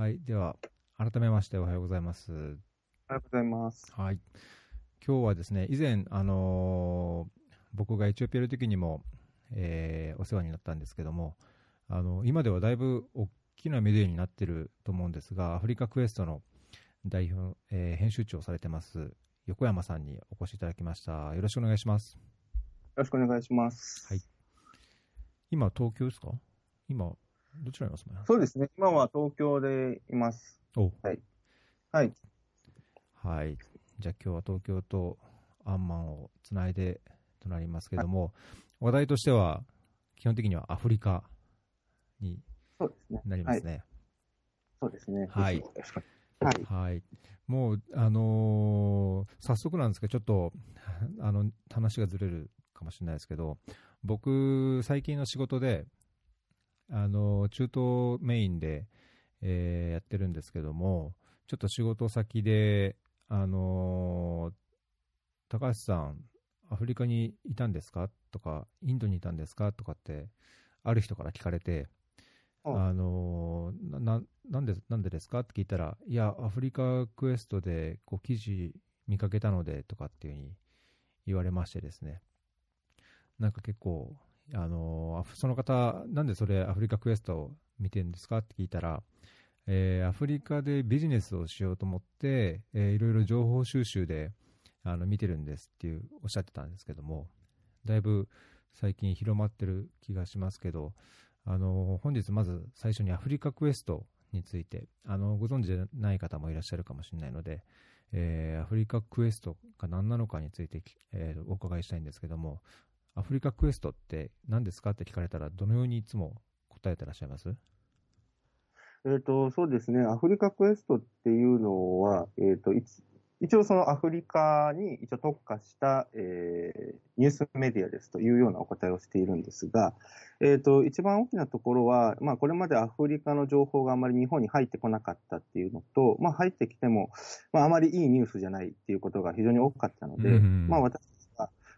はい。では、改めましておはようございます。おはようございます。はい。今日はですね、以前、あのー僕がエチオピアいる時にも、えーお世話になったんですけども、あの今ではだいぶ大きなメディアになってると思うんですが、アフリカクエストの代表、えー編集長をされてます、横山さんにお越しいただきました。よろしくお願いします。よろしくお願いします。はい今、東京ですか？今、どちらにいますかそうですね。今は東京でいます。おはい。はい。じゃあ今日は東京とアンマンをつないでとなりますけども、話題としては、基本的にはアフリカに。なりますね。そうですね。はいはい。はい。もう、あのー早速なんですけど、ちょっと、あの、話がずれるかもしれないですけど、僕、最近の仕事で、あの、中東メインで、えーやってるんですけども、ちょっと仕事先で、あのー高橋さん、アフリカにいたんですか？とか、インドにいたんですか？とかって、ある人から聞かれて、うんあのーなななんでなんでですか？って聞いたら、いや、アフリカクエストでこう記事見かけたのでとかっていうふうに言われましてですね、なんか結構、あのその方、なんでそれアフリカクエストを見てるんですかって聞いたら、えーアフリカでビジネスをしようと思って、えーいろいろ情報収集であの見てるんですっていうおっしゃってたんですけども、だいぶ最近広まってる気がしますけど、あの本日まず最初にアフリカクエストについてあのご存知でない方もいらっしゃるかもしれないので、えーアフリカクエストが何なのかについて、えーお伺いしたいんですけどもアフリカクエストって何ですか？って聞かれたらどのようにいつも答えてらっしゃいます？えっ、と、そうですね。アフリカクエストっていうのは、えっ、と、いつ一応そのアフリカに一応特化した、えーニュースメディアですというようなお答えをしているんですが、えっ、と、一番大きなところは、まあ、これまでアフリカの情報があまり日本に入ってこなかったっていうのと、まあ、入ってきても、まあ、あまりいいニュースじゃないっていうことが非常に多かったので、うんまあ、私は、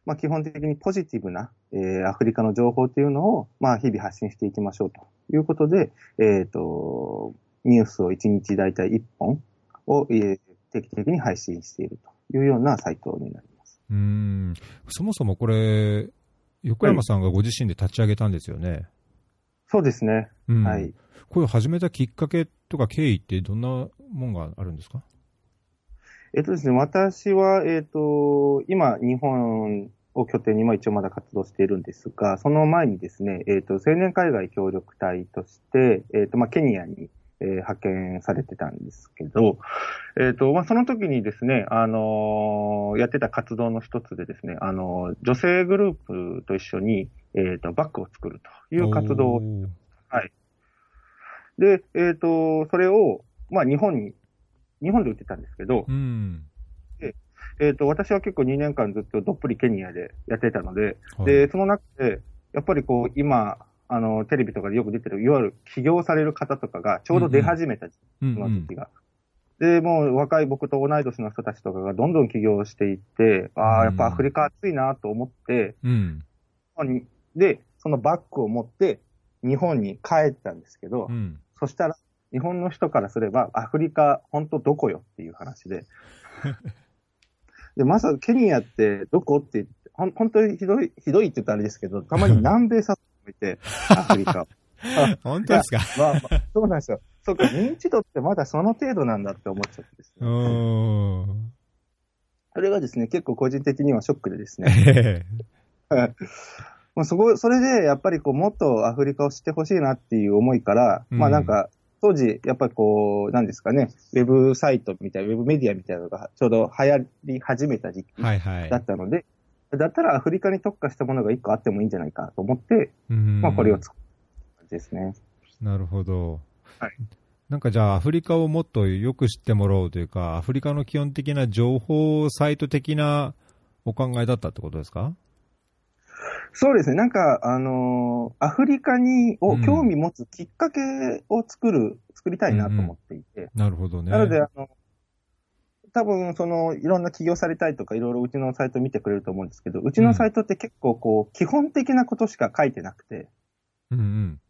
まあ、基本的にポジティブな、えーアフリカの情報っていうのを、まあ、日々発信していきましょうということで、えっ、と、ニュースを1日大体1本を、えー定期的に配信しているというようなサイトになります。うーんそもそもこれ横山さんがご自身で立ち上げたんですよね、そうですね。うんはい。これを始めたきっかけとか経緯ってどんなもんがあるんですか？えっ、とですね、私は、えっ、と、今、日本を拠点に、まあ一応まだ活動しているんですが、その前にですね、えっ、と、青年海外協力隊として、えっ、と、まあケニアに、えー派遣されてたんですけど、えっ、と、まあその時にですね、あのーやってた活動の一つでですね、あのー女性グループと一緒に、えっ、と、バッグを作るという活動をおーで、えっ、と、それを、まあ、日本に、日本で売ってたんですけど、うん。えっ、と、私は結構2年間ずっとどっぷりケニアでやってたので、はい。で、その中で、やっぱりこう、今、あの、テレビとかでよく出てる、いわゆる起業される方とかがちょうど出始めた時期が。で、もう若い僕と同い年の人たちとかがどんどん起業していって、ああ、やっぱアフリカ暑いなと思って、うん。で、そのバッグを持って日本に帰ったんですけど、うん。そしたら、日本の人からすれば、アフリカ、本当どこよっていう話で。で、まさかケニアってどこって、ほん本当にひどい、ひどいって言ったらあれですけど、たまに南米させていて、アフリカ。本当ですか？まあ、まあ、そうなんですよ。そうか、認知度ってまだその程度なんだって思っちゃってですうね。それがですね、結構個人的にはショックでですね。もうそこ、それで、やっぱりこう、もっとアフリカを知ってほしいなっていう思いから、うんまあなんか、当時、やっぱりこう、なんですかね、ウェブサイトみたいな、ウェブメディアみたいなのがちょうど流行り始めた時期はいはいだったので、だったらアフリカに特化したものが一個あってもいいんじゃないかと思って、うんまあこれを作ったですね。なるほど。はいなんかじゃあ、アフリカをもっとよく知ってもらおうというか、アフリカの基本的な情報サイト的なお考えだったってことですか？そうですね。なんか、あのーアフリカに、をうん興味持つきっかけを作る、作りたいなと思っていて。なるほどね。なので、あの、多分、その、いろんな起業されたいとか、いろいろうちのサイト見てくれると思うんですけど、うちのサイトって結構こう、基本的なことしか書いてなくて、うんうん。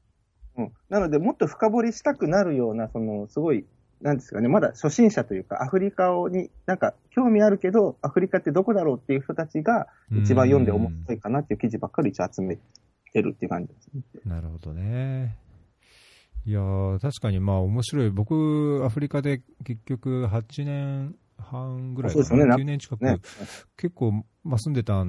うん。なので、もっと深掘りしたくなるような、その、すごい、なんですかね、まだ初心者というか、アフリカをに、なんか、興味あるけど、アフリカってどこだろうっていう人たちが、一番読んで面白いかなっていう記事ばっかり一応集めてるっていう感じですね。なるほどね。いやー確かにまあ面白い。僕、アフリカで結局8年半ぐらいかな、そうですね9年近く、ね。結構、まあ、住んでた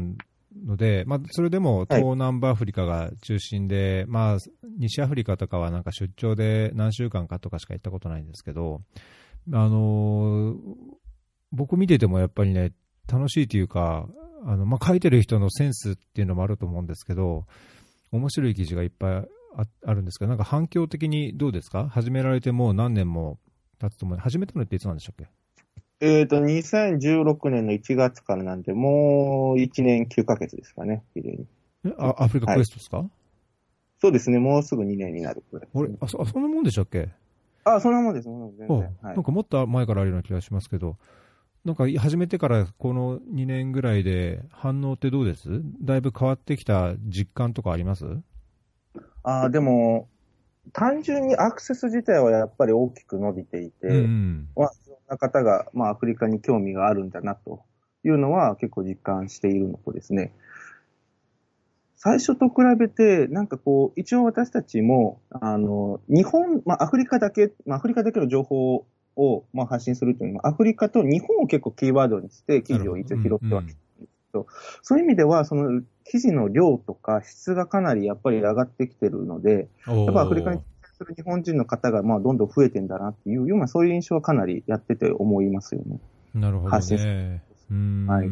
ので、まあ、それでも東南部アフリカが中心で、まあ、西アフリカとかはなんか出張で何週間かとかしか行ったことないんですけど、あのー僕見ててもやっぱりね、楽しいというか、あのまあ、書いてる人のセンスっていうのもあると思うんですけど、面白い記事がいっぱいああるんですけど、なんか反響的にどうですか？始められてもう何年も経つと思う。始めたのっていつなんでしたっけ？えっ、と、2016年の1月からなんで、もう1年9ヶ月ですかね、綺麗に。えあアフリカクエストですか、そうですね、もうすぐ2年になるくらいね、俺あそあ、そんなもんでしたっけ？あ、そんなもんです、そんなもんです全然。はい。あなんかもっと前からあるような気がしますけど、なんか始めてからこの2年ぐらいで反応ってどうです？だいぶ変わってきた実感とかあります？あでも、単純にアクセス自体はやっぱり大きく伸びていて、うん。まあ、な方が、まあ、アフリカに興味があるんだなというのは結構実感しているのとですね、最初と比べて、なんかこう、一応私たちも、あの、日本、まあ、アフリカだけ、まあ、アフリカだけの情報を、まあ、発信するというのは、アフリカと日本を結構キーワードにして、記事を一応拾ってはきてるんですけ、そういう意味では、その記事の量とか質がかなりやっぱり上がってきてるので、やっぱアフリカにする日本人の方がまあどんどん増えてんだなっていうような、そういう印象はかなりやってて思いますよね。なるほどね。うん。はい。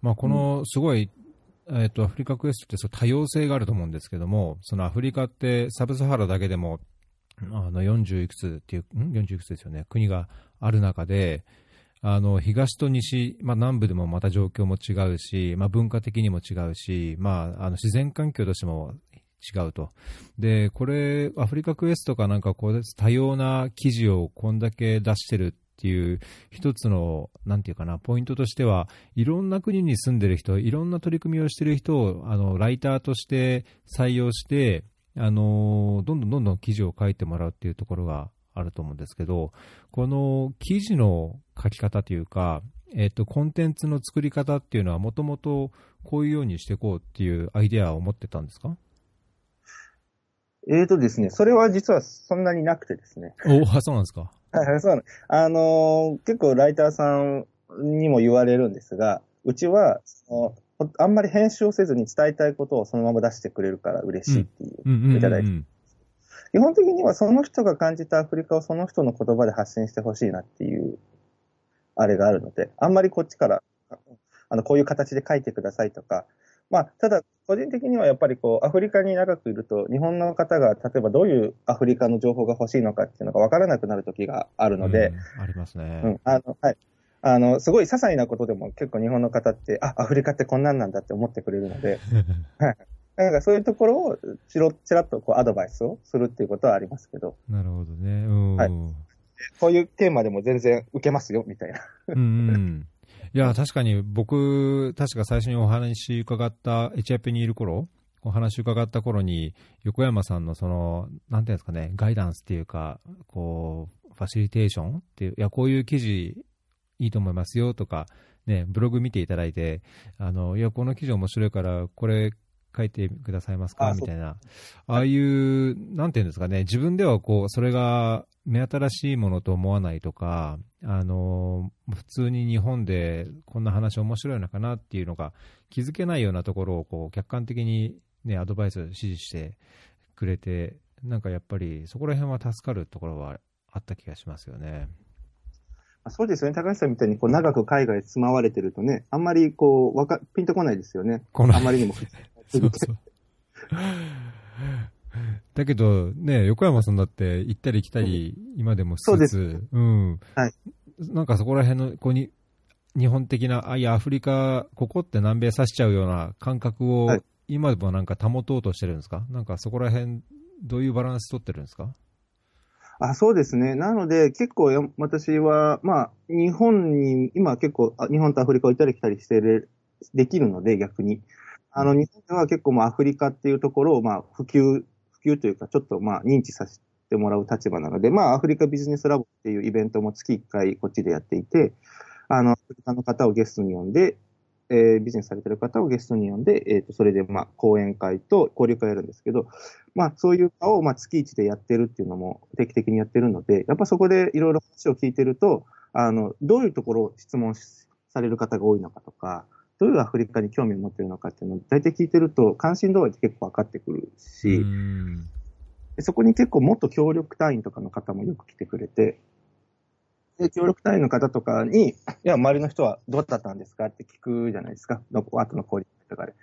まあ、このすごい、えっとアフリカクエストってそう多様性があると思うんですけども、そのアフリカってサブサハラだけでもあの40いくつっていう、ん？40いくつですよね、国がある中で、あの東と西、まあ、南部でもまた状況も違うし、まあ、文化的にも違うし、まあ、あの自然環境としても違うと。で、これ、アフリカクエストかなんかこう多様な記事をこんだけ出してるっていう一つの、なんていうかな、ポイントとしては、いろんな国に住んでる人、いろんな取り組みをしてる人を、あの、ライターとして採用して、あの、どんどんどんどん記事を書いてもらうっていうところがあると思うんですけど、この記事の書き方というか、えっと、コンテンツの作り方っていうのは、もともとこういうようにしていこうっていうアイデアを持ってたんですか？えーとですね、それは実はそんなになくてですね。おあ、そうなんですか。はい、そうなの。あのー結構ライターさんにも言われるんですが、うちは、そのほあんまり編集をせずに伝えたいことをそのまま出してくれるから嬉しいっていう。いただいて基本的にはその人が感じたアフリカをその人の言葉で発信してほしいなっていう、あれがあるので、あんまりこっちから、あの、こういう形で書いてくださいとか、まあ、ただ、個人的にはやっぱりこう、アフリカに長くいると、日本の方が、例えばどういうアフリカの情報が欲しいのかっていうのが分からなくなる時があるので、うんありますね。うん、あの、はい。あの、すごい些細なことでも結構日本の方って、あ、アフリカってこんなんなんだって思ってくれるので、なんかそういうところをちろ、ちらっとこうアドバイスをするっていうことはありますけど、なるほどね。うん。はいこういうテーマでも全然受けますよ、みたいな。うんうん。いや、確かに僕、確か最初にお話伺った、エチオピアにいる頃、お話伺った頃に、横山さんのその、なんていうんですかね、ガイダンスっていうか、こう、ファシリテーションっていう、いや、こういう記事いいと思いますよとか、ね、ブログ見ていただいて、あの、いや、この記事面白いから、これ書いてくださいますか？あみたいな。ああいう、なんていうんですかね、自分ではこう、それが目新しいものと思わないとか、あの、普通に日本でこんな話面白いのかなっていうのが気づけないようなところをこう客観的にね、アドバイス指示してくれて、なんかやっぱりそこら辺は助かるところはあった気がしますよね。あそうですよね。高橋さんみたいにこう長く海外住まわれてるとね、あんまりこう、わか、ピンとこないですよね。あんまりにも。そうそう。だけど、ね、横山さんだって行ったり来たり、今でもしつつ、そうです。うん。はい。なんかそこら辺の、こうに、日本的な、あ、いや、アフリカ、ここって南米指しちゃうような感覚を、はい。今でもなんか保とうとしてるんですか？なんかそこら辺、どういうバランス取ってるんですか？あそうですね。なので、結構や私は、まあ、日本に、今結構、あ日本とアフリカを行ったり来たりしてる、できるので、逆に。あの、日本では結構もうアフリカっていうところを、まあ、普及、普及というか、ちょっとまあ認知させてもらう立場なので、まあアフリカビジネスラボっていうイベントも月1回こっちでやっていて、あの、アフリカの方をゲストに呼んで、えービジネスされてる方をゲストに呼んで、えっ、と、それでまあ講演会と交流会やるんですけど、まあそういう場をまあ月1でやってるっていうのも定期的にやってるので、やっぱそこでいろいろ話を聞いてると、あの、どういうところを質問される方が多いのかとか、どういうアフリカに興味を持ってるのかっていうのを大体聞いてると関心度合いって結構分かってくるし、そこに結構もっと協力隊員とかの方もよく来てくれて、で協力隊員の方とかに、いや、周りの人はどうだったんですかって聞くじゃないですか、の後の交流会とかで。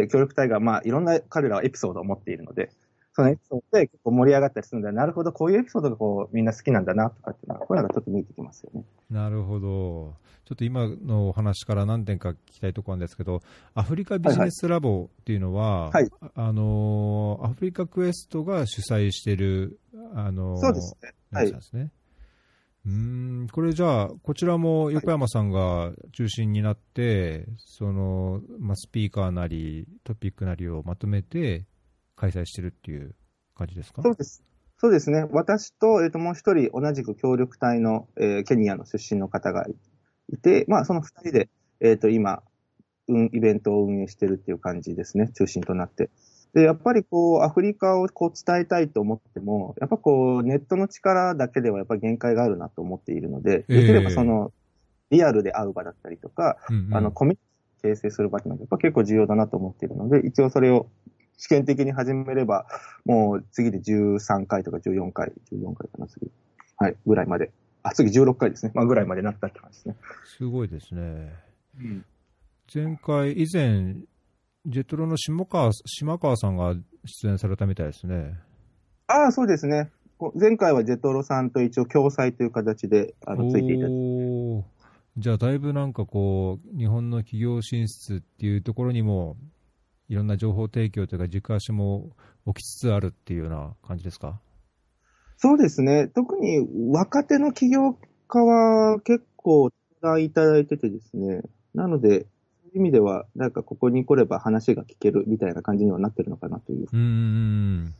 で、協力隊が、まあ、いろんな彼らはエピソードを持っているので、そのエピソードで結構盛り上がったりするので、なるほど、こういうエピソードがこうみんな好きなんだなとかっていうのが、こういうのがちょっと見えてきますよね。なるほど。ちょっと今のお話から何点か聞きたいところなんですけど、アフリカビジネスラボっていうのは、はいあのーアフリカクエストが主催している、あのーそうですね。はいですね。うーん、これじゃあ、こちらも横山さんが中心になって、その、まあ、スピーカーなり、トピックなりをまとめて開催してるっていう感じですか？そうです。そうですね。私と、えっ、と、もう一人同じく協力隊の、えーケニアの出身の方がいて、まあ、その二人で、えっ、と、今、うん、イベントを運営してるっていう感じですね。中心となって。で、やっぱりこう、アフリカをこう伝えたいと思っても、やっぱこう、ネットの力だけではやっぱ限界があるなと思っているので、ええできればその、リアルで会う場だったりとか、うんうんあの、コミュニティ形成する場っていうのはやっぱ結構重要だなと思っているので、一応それを試験的に始めれば、もう次で13回とか14回、14回かな、次。はい、ぐらいまで。あ、次16回ですね。まあ、ぐらいまでなったって感じですね。すごいですね。前回、以前、ジェトロの下川島川さんが出演されたみたいですね。ああ、そうですね。こ前回はジェトロさんと一応共催という形で、あの、ついていたじゃあ、だいぶなんかこう、日本の企業進出っていうところにも、いろんな情報提供というか、軸足も起きつつあるっていうような感じですか？そうですね。特に若手の起業家は結構いただいててですね。なので、そういう意味では、なんかここに来れば話が聞けるみたいな感じにはなってるのかなという。うーん。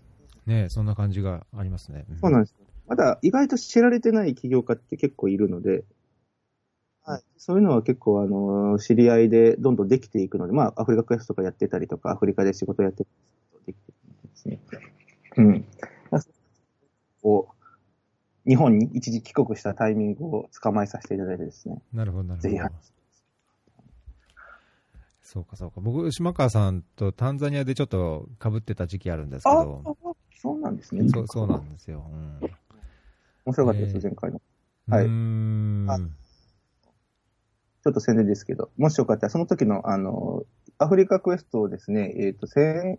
ねそんな感じがありますね。そうなんです。まだ意外と知られてない起業家って結構いるので、はい、そういうのは結構、あの、知り合いでどんどんできていくので、まあ、アフリカクエストとかやってたりとか、アフリカで仕事やってたりできていくんですね。うん。こう、日本に一時帰国したタイミングを捕まえさせていただいてですね。なるほど、なるほぜひど。そうか、そうか。僕、島川さんとタンザニアでちょっと被ってた時期あるんですけあど、そうなんですね。そうそうなんですよ。うん面白かったです、えー前回の。はいうーん。あちょっと宣伝ですけど、もしよかったら、その時の、あの、アフリカクエストをですね、えっ、と、先、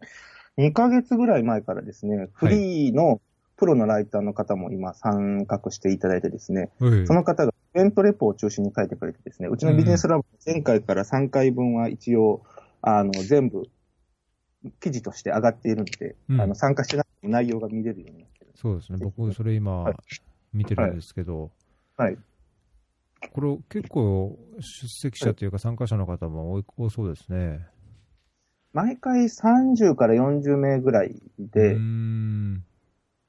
2ヶ月ぐらい前からですね、フリーのプロのライターの方も今参画していただいてですね、はいその方がイベントレポを中心に書いてくれてですね、うちのビジネスラボ、前回から3回分は一応、あの、全部、記事として上がっているので、うんあの、参加してなくても内容が見れるようになってる。そうですね。僕、それ今はい、見てるんですけど、はい。これ結構出席者というか参加者の方も多そうですね。毎回30から40名ぐらいうで。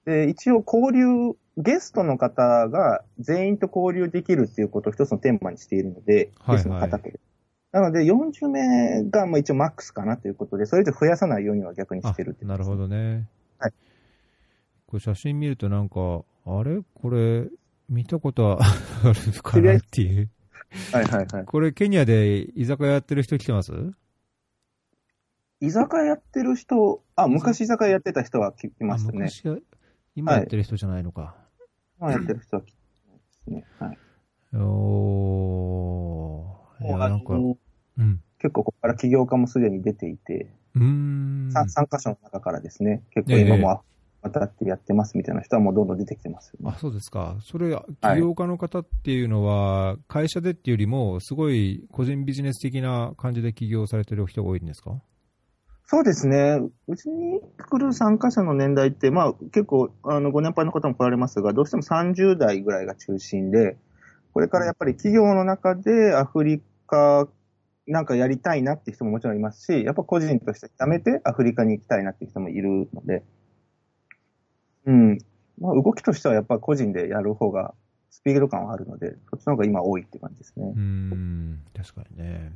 で、一応交流、ゲストの方が全員と交流できるっていうことを一つのテーマにしているので、はいはいゲストの方と。なので、40名がまあ一応マックスかなということで、それ以上増やさないようには逆にあしてるっていうなるほどね。はい。これ写真見るとなんか、あれ？これ、見たことはあるかなっていう。はいはいはい。これ、ケニアで居酒屋やってる人来てます？居酒屋やってる人、あ、昔居酒屋やってた人は来てまあすね。今やってる人じゃないのか。今やってる人は来てますね。はい。おー。いや、なんか、うん。結構ここから起業家もすでに出ていて、うーん。さ参加者の中からですね、結構今も渡ってやってますみたいな人はもうどんどん出てきてますよね。あ、そうですか。それ、起業家の方っていうのは、会社でっていうよりも、すごい個人ビジネス的な感じで起業されてる人が多いんですか？そうですね。うちに来る参加者の年代って、まあ結構、あの、ご年配の方も来られますが、どうしても30代ぐらいが中心で、これからやっぱり企業の中でアフリカなんかやりたいなって人ももちろんいますし、やっぱ個人として辞めてアフリカに行きたいなって人もいるので、うん。まあ、動きとしてはやっぱ個人でやる方がスピード感はあるので、そっちの方が今多いって感じですねう。ん、確かにね。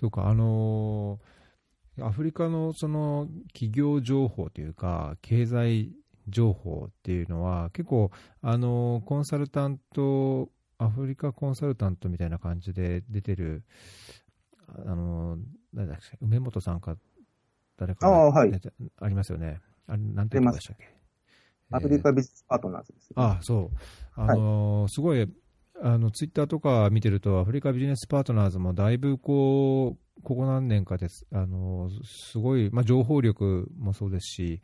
そうか、あのーアフリカのその企業情報というか、経済情報っていうのは、結構、あのーコンサルタント、アフリカコンサルタントみたいな感じで出てる、あのー誰だっけ、梅本さんか、誰かああはいありますよね。あれ、なんていうでしたっけ？アフリカビジネスパートナーズです、ね。あそう、あのーすごい、あのツイッターとか見てると、アフリカビジネスパートナーズもだいぶこう、ここ何年かです、あのーすごい、まあ、情報力もそうですし、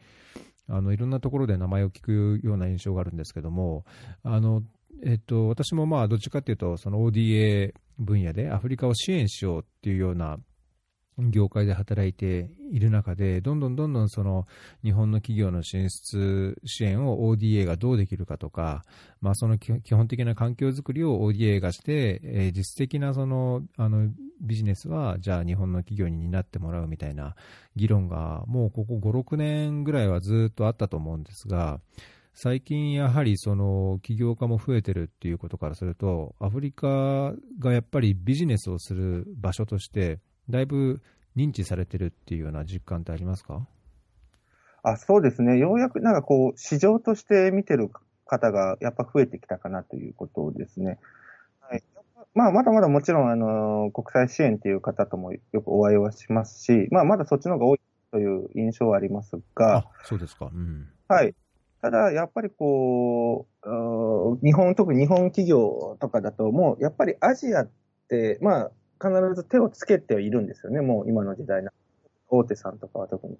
あのいろんなところで名前を聞くような印象があるんですけども、あのえっと、私もまあどっちかというと、その ODA 分野でアフリカを支援しようっていうような業界で働いている中で、どんどんどんどんその日本の企業の進出支援を ODA がどうできるかとか、まあ、その基本的な環境づくりを ODA がして、え実質的なそのあのビジネスは、じゃあ日本の企業に担ってもらうみたいな議論が、もうここ5、6年ぐらいはずっとあったと思うんですが、最近やはりその起業家も増えてるっていうことからすると、アフリカがやっぱりビジネスをする場所として、だいぶ認知されてるっていうような実感ってありますか？あ、そうですね。ようやくなんかこう、市場として見てる方がやっぱ増えてきたかなということですね。はい。まあ、まだまだもちろん、あの、国際支援っていう方ともよくお会いはしますし、まあ、まだそっちの方が多いという印象はありますが、あそうですか。うん。はい。ただ、やっぱりこう、日本、特に日本企業とかだと、もうやっぱりアジアって、まあ、必ず手をつけてはいるんですよね、もう今の時代な。大手さんとかは特に。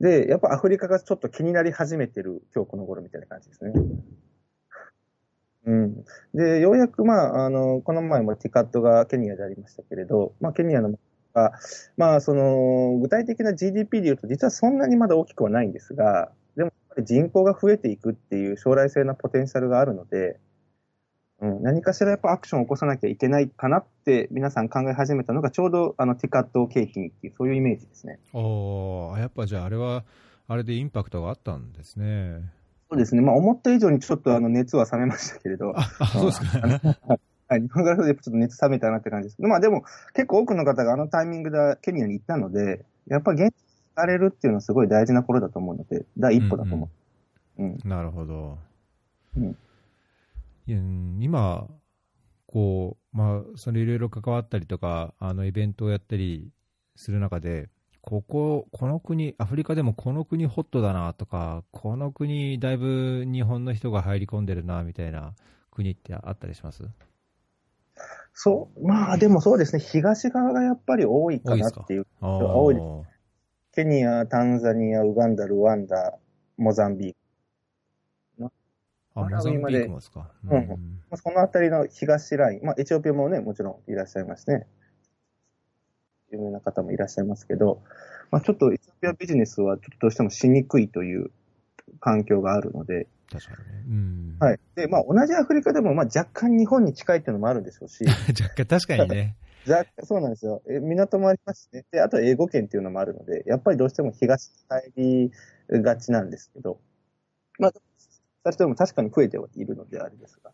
で、やっぱアフリカがちょっと気になり始めてる今日この頃みたいな感じですね。うん。で、ようやく、まあ、あの、この前もティカットがケニアでありましたけれど、まあ、ケニアのが、まあ、その、具体的な GDP で言うと、実はそんなにまだ大きくはないんですが、でも、人口が増えていくっていう将来性のポテンシャルがあるので、うん、何かしらやっぱアクションを起こさなきゃいけないかなって皆さん考え始めたのが、ちょうどあのティカット契機っていう、そういうイメージですね。おーやっぱじゃあ、あれは、あれでインパクトがあったんですね。そうですね。まあ、思った以上にちょっとあの熱は冷めましたけれど、あ、あそうですか。はい、日本からちょっと熱冷めたなって感じですけど、まあでも結構多くの方があのタイミングでケニアに行ったので、やっぱ現地に行かれるっていうのはすごい大事な頃だと思うので、第一歩だと思う。うん、なるほど。うん今、こう、まあ、それいろいろ関わったりとか、あの、イベントをやったりする中で、ここ、この国、アフリカでもこの国ホットだなとか、この国だいぶ日本の人が入り込んでるな、みたいな国ってあったりします？そう、まあでもそうですね、東側がやっぱり多いかなっていう。あ多いでーケニア、タンザニア、ウガンダ、ルワンダ、モザンビーク。あ、モザンビークもですか。うんまあそのあたりの東ライン、まあエチオピアもね、もちろんいらっしゃいますね。有名な方もいらっしゃいますけど、まあちょっとエチオピアビジネスはちょっとどうしてもしにくいという環境があるので、確かにね。うん。はい。で、まあ同じアフリカでも、まあ若干日本に近いっていうのもあるんでしょうし、若干、確かにね。若干そうなんですよ。え港もありますしね。で、あと英語圏っていうのもあるので、やっぱりどうしても東に入りがちなんですけど、まあ、二人とも確かに増えてはいるのであれですが。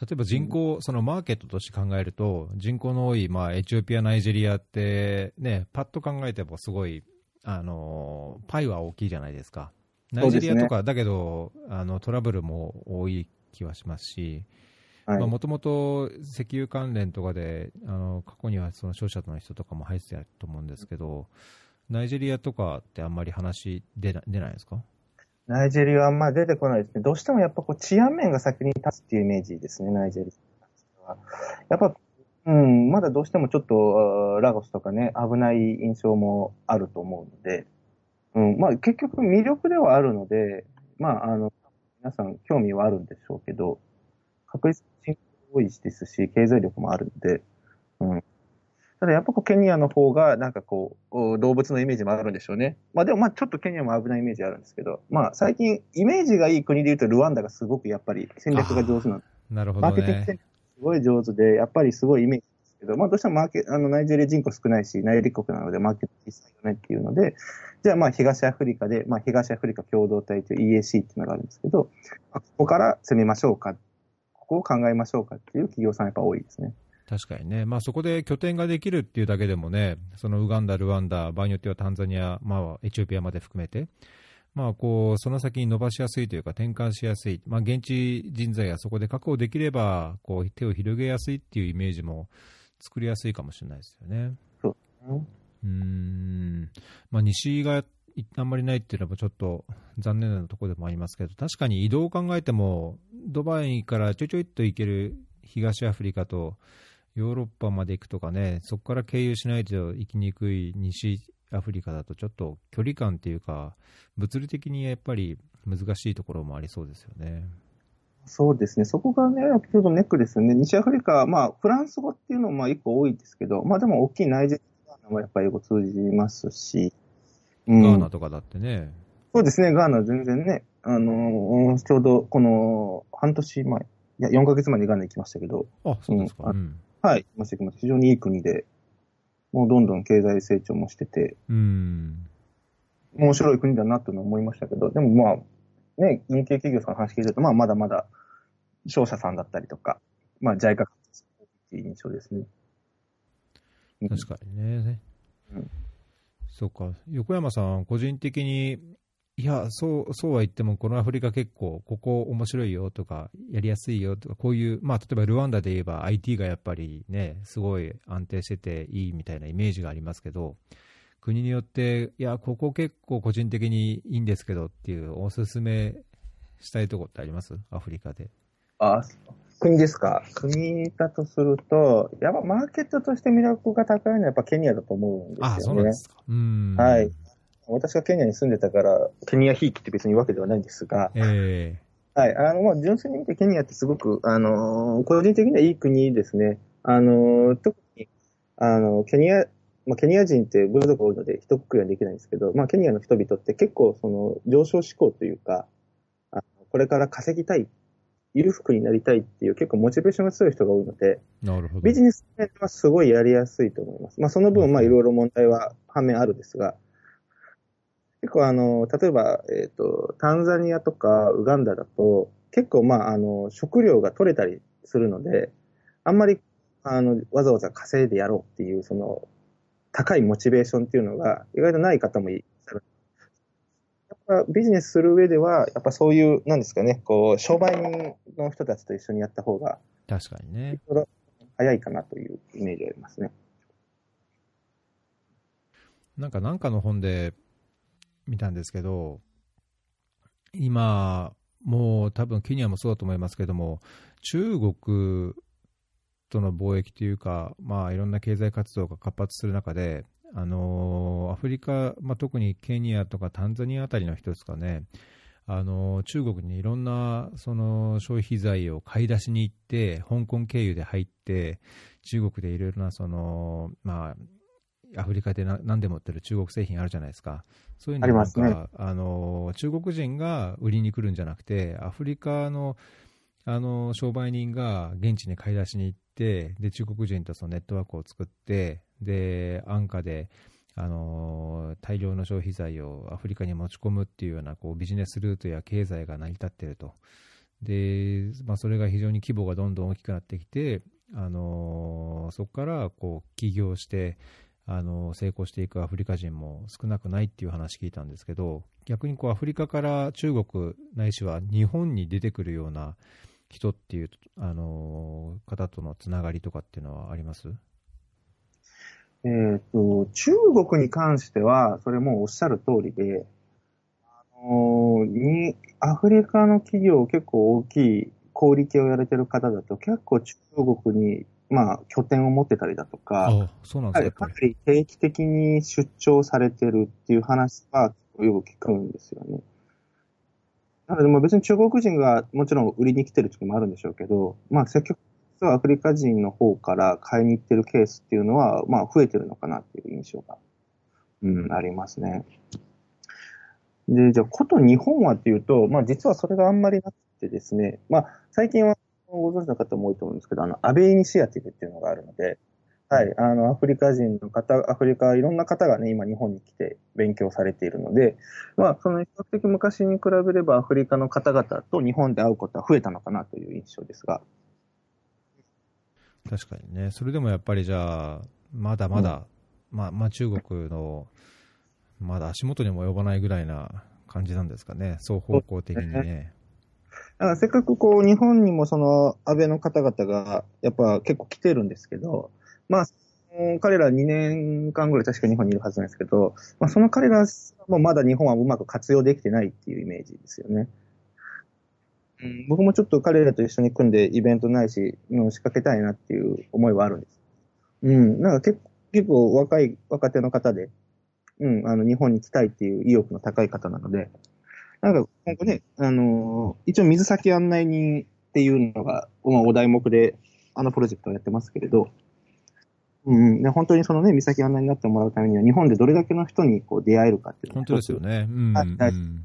例えば人口、そのマーケットとして考えると、人口の多い、まあ、エチオピア、ナイジェリアって、ね、パッと考えてもすごい、あのーパイは大きいじゃないですか。ナイジェリアとか、だけどあの、トラブルも多い気はしますし、はい。もともと石油関連とかで、あの過去にはその商社の人とかも入ってたと思うんですけど、ナイジェリアとかってあんまり話出な出ないですか？ナイジェリアはあんま出てこないですね。どうしてもやっぱこう治安面が先に立つっていうイメージですね、ナイジェリアは。やっぱ、うん、まだどうしてもちょっと、ラゴスとかね、危ない印象もあると思うので、うん、まあ結局魅力ではあるので、まああの、皆さん興味はあるんでしょうけど、確実に多いですし、経済力もあるので、うん。ただやっぱこうケニアの方がなんかこう、お動物のイメージもあるんでしょうね。まあでもまあちょっとケニアも危ないイメージあるんですけど、まあ最近イメージがいい国で言うとルワンダがすごくやっぱり戦略が上手なの。なるほどマーケティング戦ね。略すごい上手で、やっぱりすごいイメージですけど、まあどうしてもマーケあのナイジェリア人口少ないし、内陸国なのでマーケット小さいよねっていうので、じゃあまあ東アフリカで、まあ東アフリカ共同体という EAC っていうのがあるんですけど、ここから攻めましょうか、ここを考えましょうかっていう企業さんやっぱ多いですね。確かにね、まあ、そこで拠点ができるっていうだけでもね、そのウガンダ、ルワンダ、場合によってはタンザニア、まあ、エチオピアまで含めて、まあ、こうその先に伸ばしやすいというか、転換しやすい、まあ、現地人材がそこで確保できればこう、手を広げやすいっていうイメージも作りやすいかもしれないですよね。そううん。まあ、西があんまりないっていうのはちょっと残念なところでもありますけど、確かに移動を考えても、ドバイからちょいちょいっと行ける東アフリカと、ヨーロッパまで行くとかね、そこから経由しないと行きにくい西アフリカだと、ちょっと距離感っていうか、物理的にやっぱり難しいところもありそうですよね。そうですね、そこがね、ちょうどネックですよね、西アフリカ、まあ、フランス語っていうのもまあ一個多いですけど、まあでも大きいナイジェリアもやっぱり英語通じますし、うん、ガーナとかだってね。そうですね、ガーナ全然ね、あのー、ちょうどこの半年前、いや、4ヶ月前にガーナ行きましたけど、あ、そうですか。うんはい、ましてきました。非常にいい国で、もうどんどん経済成長もしてて、うん。面白い国だなと思いましたけど、でもまあ、ね、日系企業さんの話聞いてると、まあまだまだ商社さんだったりとか、まあ JICA っていう印象ですね。確かにね。うん、そうか。横山さん、個人的にいや、そう、そうは言っても、このアフリカ結構、ここ面白いよとか、やりやすいよとか、こういう、まあ、例えばルワンダで言えば IT がやっぱりね、すごい安定してていいみたいなイメージがありますけど、国によって、いや、ここ結構個人的にいいんですけどっていう、おすすめしたいところってあります？アフリカで。あ、国ですか？国だとすると、やっぱマーケットとして魅力が高いのはやっぱケニアだと思うんですよね。あ、そうなんですか。うん。はい。私がケニアに住んでたから、ケニアひいきって別にわけではないんですが、えー、はい、あの、まあ、純粋に見てケニアってすごく、あの、個人的にはいい国ですね。あの、特に、あの、ケニア、まあ、ケニア人って部族が多いので、一括りはできないんですけど、まあ、ケニアの人々って結構、その、上昇志向というか、あのこれから稼ぎたい、裕福になりたいっていう結構モチベーションが強い人が多いので、なるほどビジネス面はすごいやりやすいと思います。まあ、その分、まあ、いろいろ問題は反面あるんですが、結構あの、例えば、えっ、ー、と、タンザニアとかウガンダだと、結構まあ、あの、食料が取れたりするので、あんまり、あの、わざわざ稼いでやろうっていう、その、高いモチベーションっていうのが、意外とない方もいらっしゃる。やっぱビジネスする上では、やっぱそういう、なんですかね、こう、商売人の人たちと一緒にやった方が、確かにね。早いかなというイメージがありますね。なんか、なんかの本で、見たんですけど、今、もう多分ケニアもそうだと思いますけども、中国との貿易というか、まあ、いろんな経済活動が活発する中で、あのアフリカ、まあ、特にケニアとかタンザニアあたりの人ですかね、あの中国にいろんなその消費財を買い出しに行って、香港経由で入って、中国でいろいろなその、まあ、アフリカで何でも売ってる中国製品あるじゃないですか、そういうのなんか、ね、あの中国人が売りに来るんじゃなくて、アフリカのあの商売人が現地に買い出しに行って、で中国人とそのネットワークを作って、で安価であの大量の消費財をアフリカに持ち込むっていうようなこうビジネスルートや経済が成り立っていると。でまあ、それが非常に規模がどんどん大きくなってきて、あのそこからこう起業して、あの成功していくアフリカ人も少なくないっていう話聞いたんですけど逆にこうアフリカから中国ないしは日本に出てくるような人っていうあの方とのつながりとかっていうのはあります？えっ、と、中国に関しては、それもおっしゃる通りで、あのに、アフリカの企業結構大きい小売系をやれてる方だと結構中国にまあ、拠点を持ってたりだとか、そうなんですかなり定期的に出張されてるっていう話はよく聞くんですよね。なので、別に中国人がもちろん売りに来てる時もあるんでしょうけど、まあ、積極的にアフリカ人の方から買いに行ってるケースっていうのは、まあ、増えてるのかなっていう印象が、うん、ありますね。で、じゃあ、こと日本はっていうと、まあ、実はそれがあんまりなくてですね、まあ、最近はご存知の方も多いと思うんですけど、あの、安倍イニシアティブっていうのがあるので、はい、あの、アフリカ人の方、アフリカ、いろんな方がね、今日本に来て勉強されているので、まあ、その比較的昔に比べればアフリカの方々と日本で会うことは増えたのかなという印象ですが。確かにね。それでもやっぱりじゃあ、まだまだ、まあ、まあ中国の、まだ足元にも及ばないぐらいな感じなんですかね。双方向的にね。だからせっかくこう、日本にもその安倍の方々が、やっぱ結構来てるんですけど、まあ、彼ら2年間ぐらい確か日本にいるはずなんですけど、まあ、その彼らもまだ日本はうまく活用できてないっていうイメージですよね。うん、僕もちょっと彼らと一緒に組んでイベントないし、う仕掛けたいなっていう思いはあるんです。うん、なんか結構結構若い、若手の方で、うん、あの、日本に来たいっていう意欲の高い方なので、なんか今後ね、あのー一応水先案内人っていうのが、まあ、お題目で、あのプロジェクトをやってますけれど、うんうん、で本当にそのね、岬案内になってもらうためには、日本でどれだけの人にこう出会えるかっていう本当ですよね。うん、うん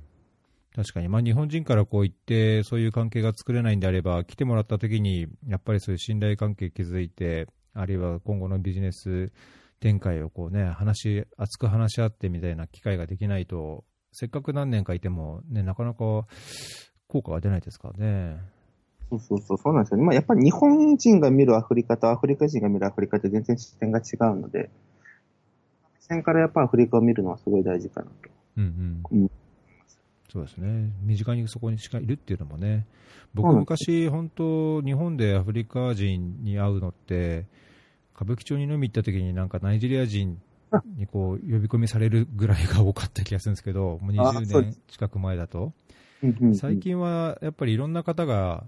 確かに、まあ、日本人からこう言って、そういう関係が作れないんであれば、来てもらった時に、やっぱりそういう信頼関係築いて、あるいは今後のビジネス展開をこうね、話、熱く話し合ってみたいな機会ができないと、せっかく何年かいても、ね、なかなか効果が出ないですからね。そうそうそう、そうなんですよね。まあ、やっぱり日本人が見るアフリカとアフリカ人が見るアフリカって全然視点が違うので、目線からやっぱアフリカを見るのはすごい大事かなと。うんううんん。そうですね。身近にそこにしかいるっていうのもね。僕昔、本当、日本でアフリカ人に会うのって、歌舞伎町に飲み行った時になんかナイジェリア人 にこう呼び込みされるぐらいが多かった気がするんですけど、もうあそう20年近く前だと。最近はやっぱりいろんな方が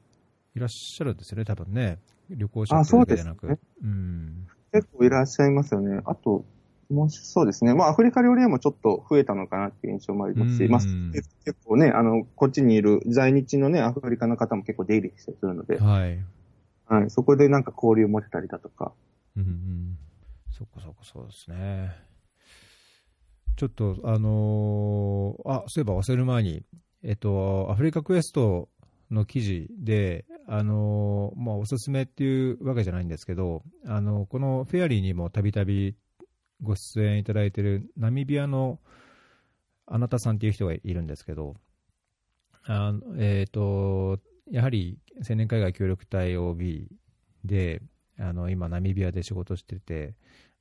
いらっしゃるんですよね、多分ね。旅行者だけじゃなく。そうん。結構いらっしゃいますよね。あと、もしそうですね。まあ、アフリカ料理屋もちょっと増えたのかなっていう印象もありますし、うんまあ、結構ね、あの、こっちにいる在日のね、アフリカの方も結構出入りしたりするので、はい。はい、そこでなんか交流持てたりだとか。うんうん、そっかそっか、そうですね。ちょっと、あのーあ、そういえば忘れる前に、えっと、アフリカクエストの記事で、あのーまあ、おすすめっていうわけじゃないんですけど、あのこのフェアリーにもたびたびご出演いただいているナミビアのあなたさんっていう人がいるんですけど、あえっ、と、やはり青年海外協力隊 OB で、あの今、ナミビアで仕事してて、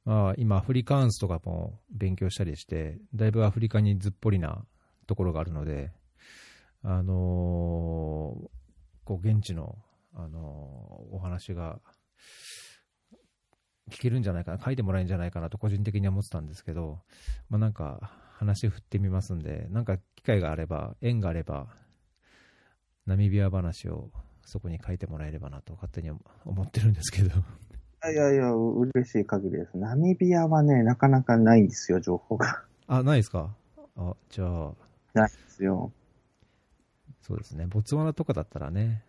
まあ、今、アフリカンスとかも勉強したりして、だいぶアフリカにずっぽりなところがあるので、あのーこう現地の、あのーお話が聞けるんじゃないかな、書いてもらえるんじゃないかなと個人的には思ってたんですけど、まあ、なんか話振ってみますんで、なんか機会があれば、縁があれば、ナミビア話をそこに書いてもらえればなと勝手に思ってるんですけど。いやいや、嬉しい限りです。ナミビアはね、なかなかないんですよ、情報が。あ、ないですか？あ、じゃあ、ないですよ。そうですね。ボツワナとかだったらね。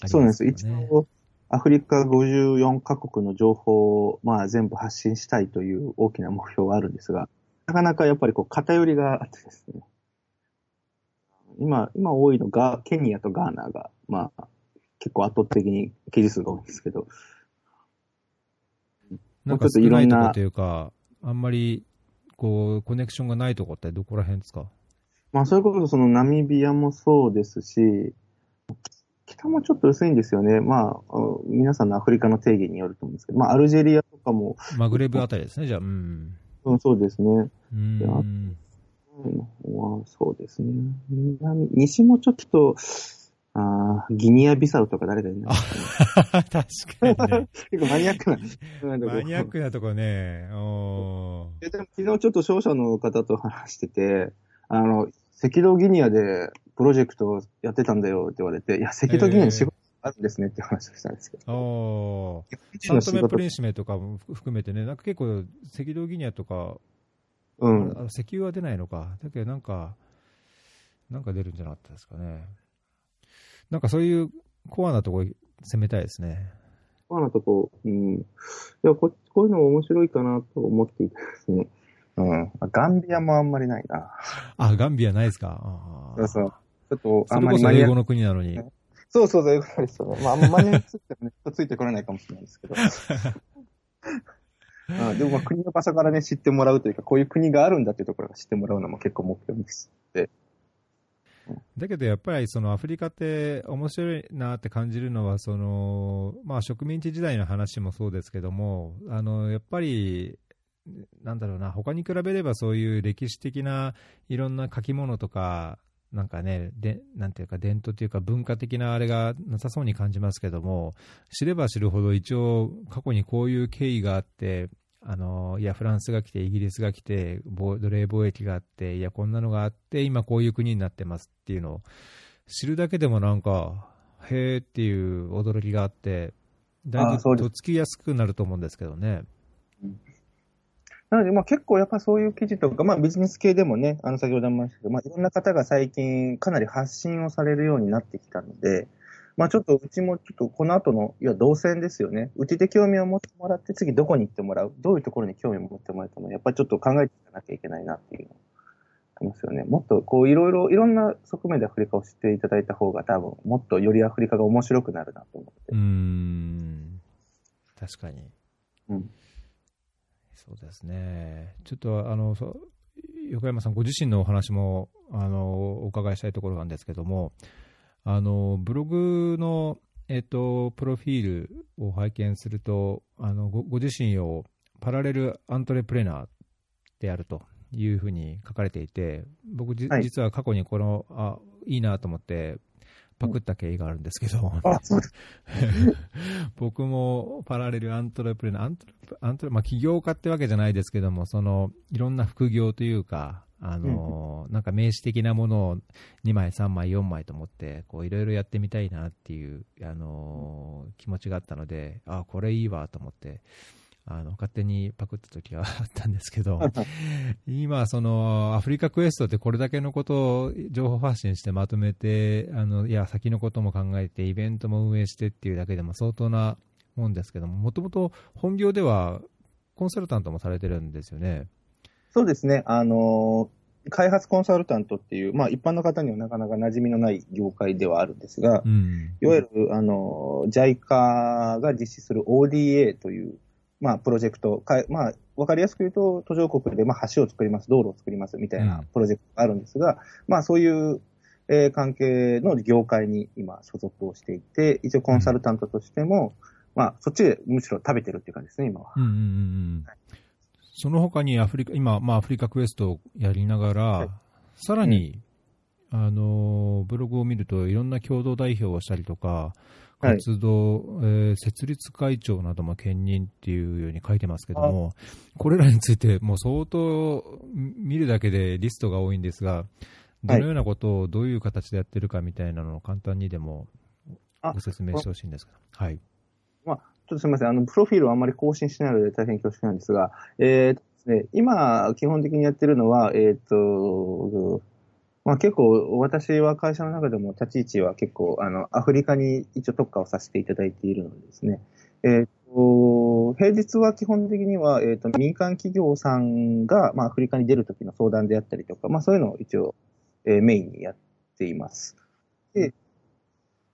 ありそうなんです。よ一応、アフリカ54カ国の情報を、まあ、全部発信したいという大きな目標はあるんですが、なかなかやっぱりこう偏りがあってですね。今、今多いのが、ケニアとガーナが、まあ、結構圧倒的に記事数が多いんですけど、なんか少なないとこというか、あんまり、こう、コネクションがないとこってどこら辺ですか？まあ、それこそそのナミビアもそうですし、北もちょっと薄いんですよね。まあ、皆さんのアフリカの定義によると思うんですけど、まあ、アルジェリアとかも、マグレブあたりですね、じゃあ。うん。うんそうですね。うん。の方はそうですね。南西もちょっと、あーギニア・ビサウとか誰だろう確かにね。結構マニアックな。マニアックなとこね。おーえでも昨日ちょっと商社の方と話してて、あの、赤道ギニアでプロジェクトやってたんだよって言われて、いや、赤道ギニアに仕事あるんですねって話をしたんですけど。おサントメ・プリンシメとかも含めてね、なんか結構、赤道ギニアとか、うん。あ石油は出ないのか。だけどなんか、なんか出るんじゃなかったですかね。なんかそういうコアなとこ攻めたいですね。コアなとこ、うん。いやこ、こういうのも面白いかなと思っていてですね。うん。ガンビアもあんまりないな。あ、ガンビアないですか？あーそうそう。ちょっと、あそんまりマニアれこそ英語の国なのに。そうそうそう、いうことです。まあ、あんまマニアックすぎてもね、ついてこれないかもしれないですけど。あ でもまあ国の場所からね、知ってもらうというか、こういう国があるんだっていうところが知ってもらうのも結構目標です。でだけどやっぱりそのアフリカって面白いなって感じるのはその、まあ、植民地時代の話もそうですけどもあのやっぱりなんだろうな他に比べればそういう歴史的ないろんな書き物とかなんかねでなんていうか伝統というか文化的なあれがなさそうに感じますけども知れば知るほど一応過去にこういう経緯があってあのいや、フランスが来て、イギリスが来て、奴隷貿易があって、いや、こんなのがあって、今こういう国になってますっていうのを知るだけでもなんか、へーっていう驚きがあって、だいぶとっつきやすくなると思うんですけどね。なので、まあ結構やっぱそういう記事とか、まあビジネス系でもね、あの先ほども言いましたけど、まあいろんな方が最近かなり発信をされるようになってきたので、まあちょっとうちもちょっとこの後の、いや、動線ですよね。うちで興味を持ってもらって、次どこに行ってもらうどういうところに興味を持ってもらうかも、やっぱりちょっと考えていかなきゃいけないなっていうのありますよね。もっとこういろいろ、いろんな側面でアフリカを知っていただいた方が多分、もっとよりアフリカが面白くなるなと思って。うん。確かに。うん。そうですね。ちょっとあの、横山さんご自身のお話も、あの、お伺いしたいところなんですけども、あのブログの、えっと、プロフィールを拝見するとあのご、ご自身をパラレルアントレプレナーであるというふうに書かれていて、僕、はい、実は過去にこの、あいいなと思って、パクった経緯があるんですけど、僕もパラレルアントレプレナー、アントレアントレまあ、起業家ってわけじゃないですけども、そのいろんな副業というか、あのー、なんか名刺的なものを2枚、3枚、4枚と思って、こういろいろやってみたいなっていう、あのー、気持ちがあったので、あこれいいわと思って、あの勝手にパクった時があったんですけど、今、そのアフリカクエストってこれだけのことを情報発信してまとめて、あのいや先のことも考えて、イベントも運営してっていうだけでも相当なもんですけども、もともと本業ではコンサルタントもされてるんですよね。そうですね。あのー、開発コンサルタントっていう、まあ一般の方にはなかなか馴染みのない業界ではあるんですが、うん、いわゆる、あの、JICA が実施する ODA という、まあプロジェクト、かまあわかりやすく言うと、途上国でまあ橋を作ります、道路を作りますみたいなプロジェクトがあるんですが、うん、まあそういう、えー、関係の業界に今所属をしていて、一応コンサルタントとしても、うん、まあそっちでむしろ食べてるっていう感じですね、今は。うんうんうん。はいその他にアフリカ、今、まあ、アフリカクエストをやりながら、はい、さらに、うん、あの、ブログを見ると、いろんな共同代表をしたりとか、活動、はい、えー、設立会長なども兼任っていうように書いてますけども、これらについて、もう相当見るだけでリストが多いんですが、どのようなことをどういう形でやってるかみたいなのを簡単にでもご説明してほしいんですけど。はい。ちょっとすみません。あの、プロフィールをあんまり更新しないので大変恐縮なんですが、えー、ですね、今、基本的にやってるのは、えっ、と、まあ結構、私は会社の中でも立ち位置は結構、あの、アフリカに一応特化をさせていただいているのでですね、えっ、と、平日は基本的には、えっ、と、民間企業さんが、まあアフリカに出るときの相談であったりとか、まあそういうのを一応、えー、メインにやっています。で、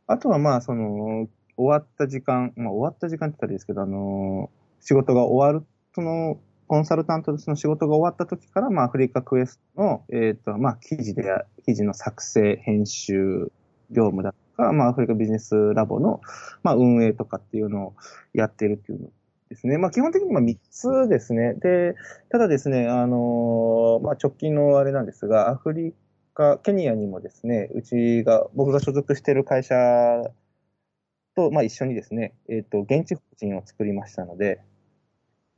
あとはまあ、その、終わった時間、まあ、終わった時間って言ったらいいですけど、あのー、仕事が終わる、その、コンサルタントとしての仕事が終わった時から、まあ、アフリカクエストの、えっ、ー、と、まあ、記事で、記事の作成、編集、業務だとか、まあ、アフリカビジネスラボの、まあ、運営とかっていうのをやってるっていうのですね。まあ、基本的には3つですね。で、ただですね、あのー、まあ、直近のあれなんですが、アフリカ、ケニアにもですね、うちが、僕が所属している会社と、まあ、一緒にですね、えっ、ー、と、現地法人を作りましたので、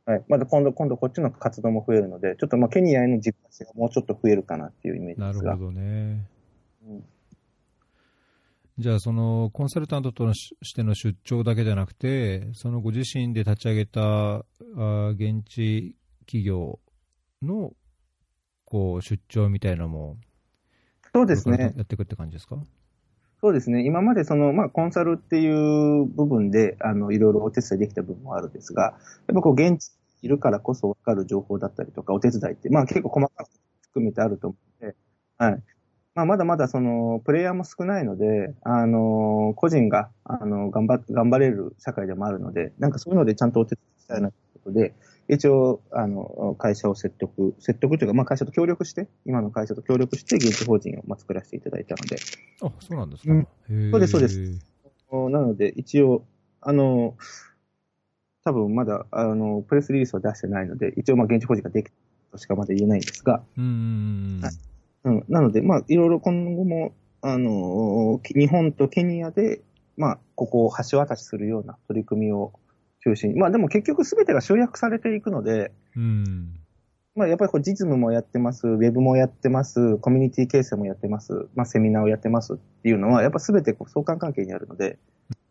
はい。まだ今度、今度こっちの活動も増えるので、ちょっとまあ、ケニアへの実感がもうちょっと増えるかなっていうイメージですが。なるほどね。うん、じゃあ、その、コンサルタントとしての出張だけじゃなくて、そのご自身で立ち上げた、あ現地企業の、こう、出張みたいなのも、そうですね。やっていくって感じですか？そうですね。今までその、まあ、コンサルっていう部分で、あの、いろいろお手伝いできた部分もあるんですが、やっぱこう、現地にいるからこそ分かる情報だったりとか、お手伝いって、まあ、結構細かく含めてあると思うので、はい。まあ、まだまだその、プレイヤーも少ないので、あの、個人が、あの、頑張、頑張れる社会でもあるので、なんかそういうのでちゃんとお手伝いしたいなということで、一応、あの、会社を説得、説得というか、まあ会社と協力して、今の会社と協力して、現地法人をまあ作らせていただいたので、あ、そうなんですか。うんそうですそうです。おなので、一応、あの、多分まだ、あの、プレスリリースは出してないので、一応、まあ現地法人ができたとしかまだ言えないんですが、うん。はいうん、なので、まあ、いろいろ今後も、あの、き日本とケニアで、まあ、ここを橋渡しするような取り組みを中心に、まあでも結局すべてが集約されていくので、うん。まあやっぱりこう実務もやってます、ウェブもやってます、コミュニティ形成もやってます、まあセミナーをやってますっていうのは、やっぱすべてこう相関関係にあるので、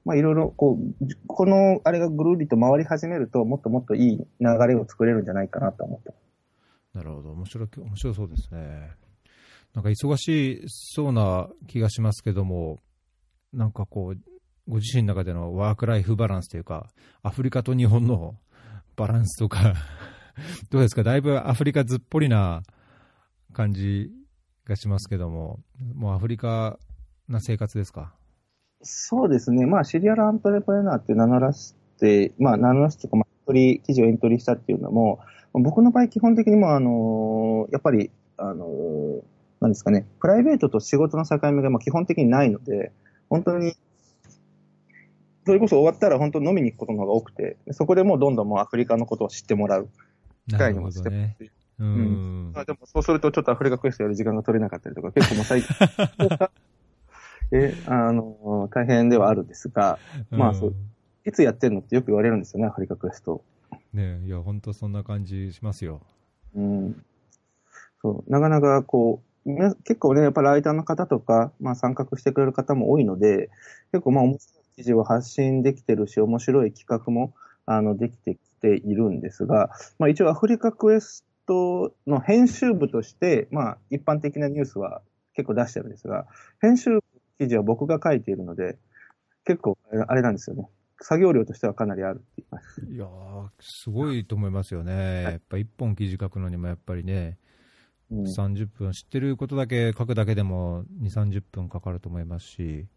まあいろいろこう、じこのあれがぐるりと回り始めると、もっともっといい流れを作れるんじゃないかなと思って。なるほど。面白い、面白そうですね。なんか忙しそうな気がしますけども、なんかこう、ご自身の中でのワークライフバランスというか、アフリカと日本の バランスとか、どうですか？だいぶアフリカずっぽりな感じがしますけども、もうアフリカな生活ですか？そうですね。まあ、シリアルアントレプレナーって名乗らして、まあ、名乗らしてか、記事をエントリーしたっていうのも、僕の場合基本的にも、あのやっぱり、あのなんですかね、プライベートと仕事の境目がまあ基本的にないので、本当に、それこそ終わったら本当飲みに行くことの方が多くて、そこでもうどんどんもうアフリカのことを知ってもらう機会にもしてほどね。ううんん。まあでもそうするとちょっとアフリカクエストやる時間が取れなかったりとか、結構もう最近、え、あの、大変ではあるんですが、まあそういつやってんのってよく言われるんですよね、アフリカクエスト。ねいや、本当そんな感じしますよ。うん。そう、なかなかこう、結構ね、やっぱライターの方とか、まあ参画してくれる方も多いので、結構まあ面白い記事を発信できてるし、面白い企画も、あの、できてきているんですが、まあ一応アフリカクエストの編集部として、まあ一般的なニュースは結構出してるんですが、編集部記事は僕が書いているので、結構あれなんですよね。作業量としてはかなりあるっていう感じいやー、すごいと思いますよね。やっぱ一本記事書くのにもやっぱりね、うん30分、知ってることだけ書くだけでも2、30分かかると思いますし、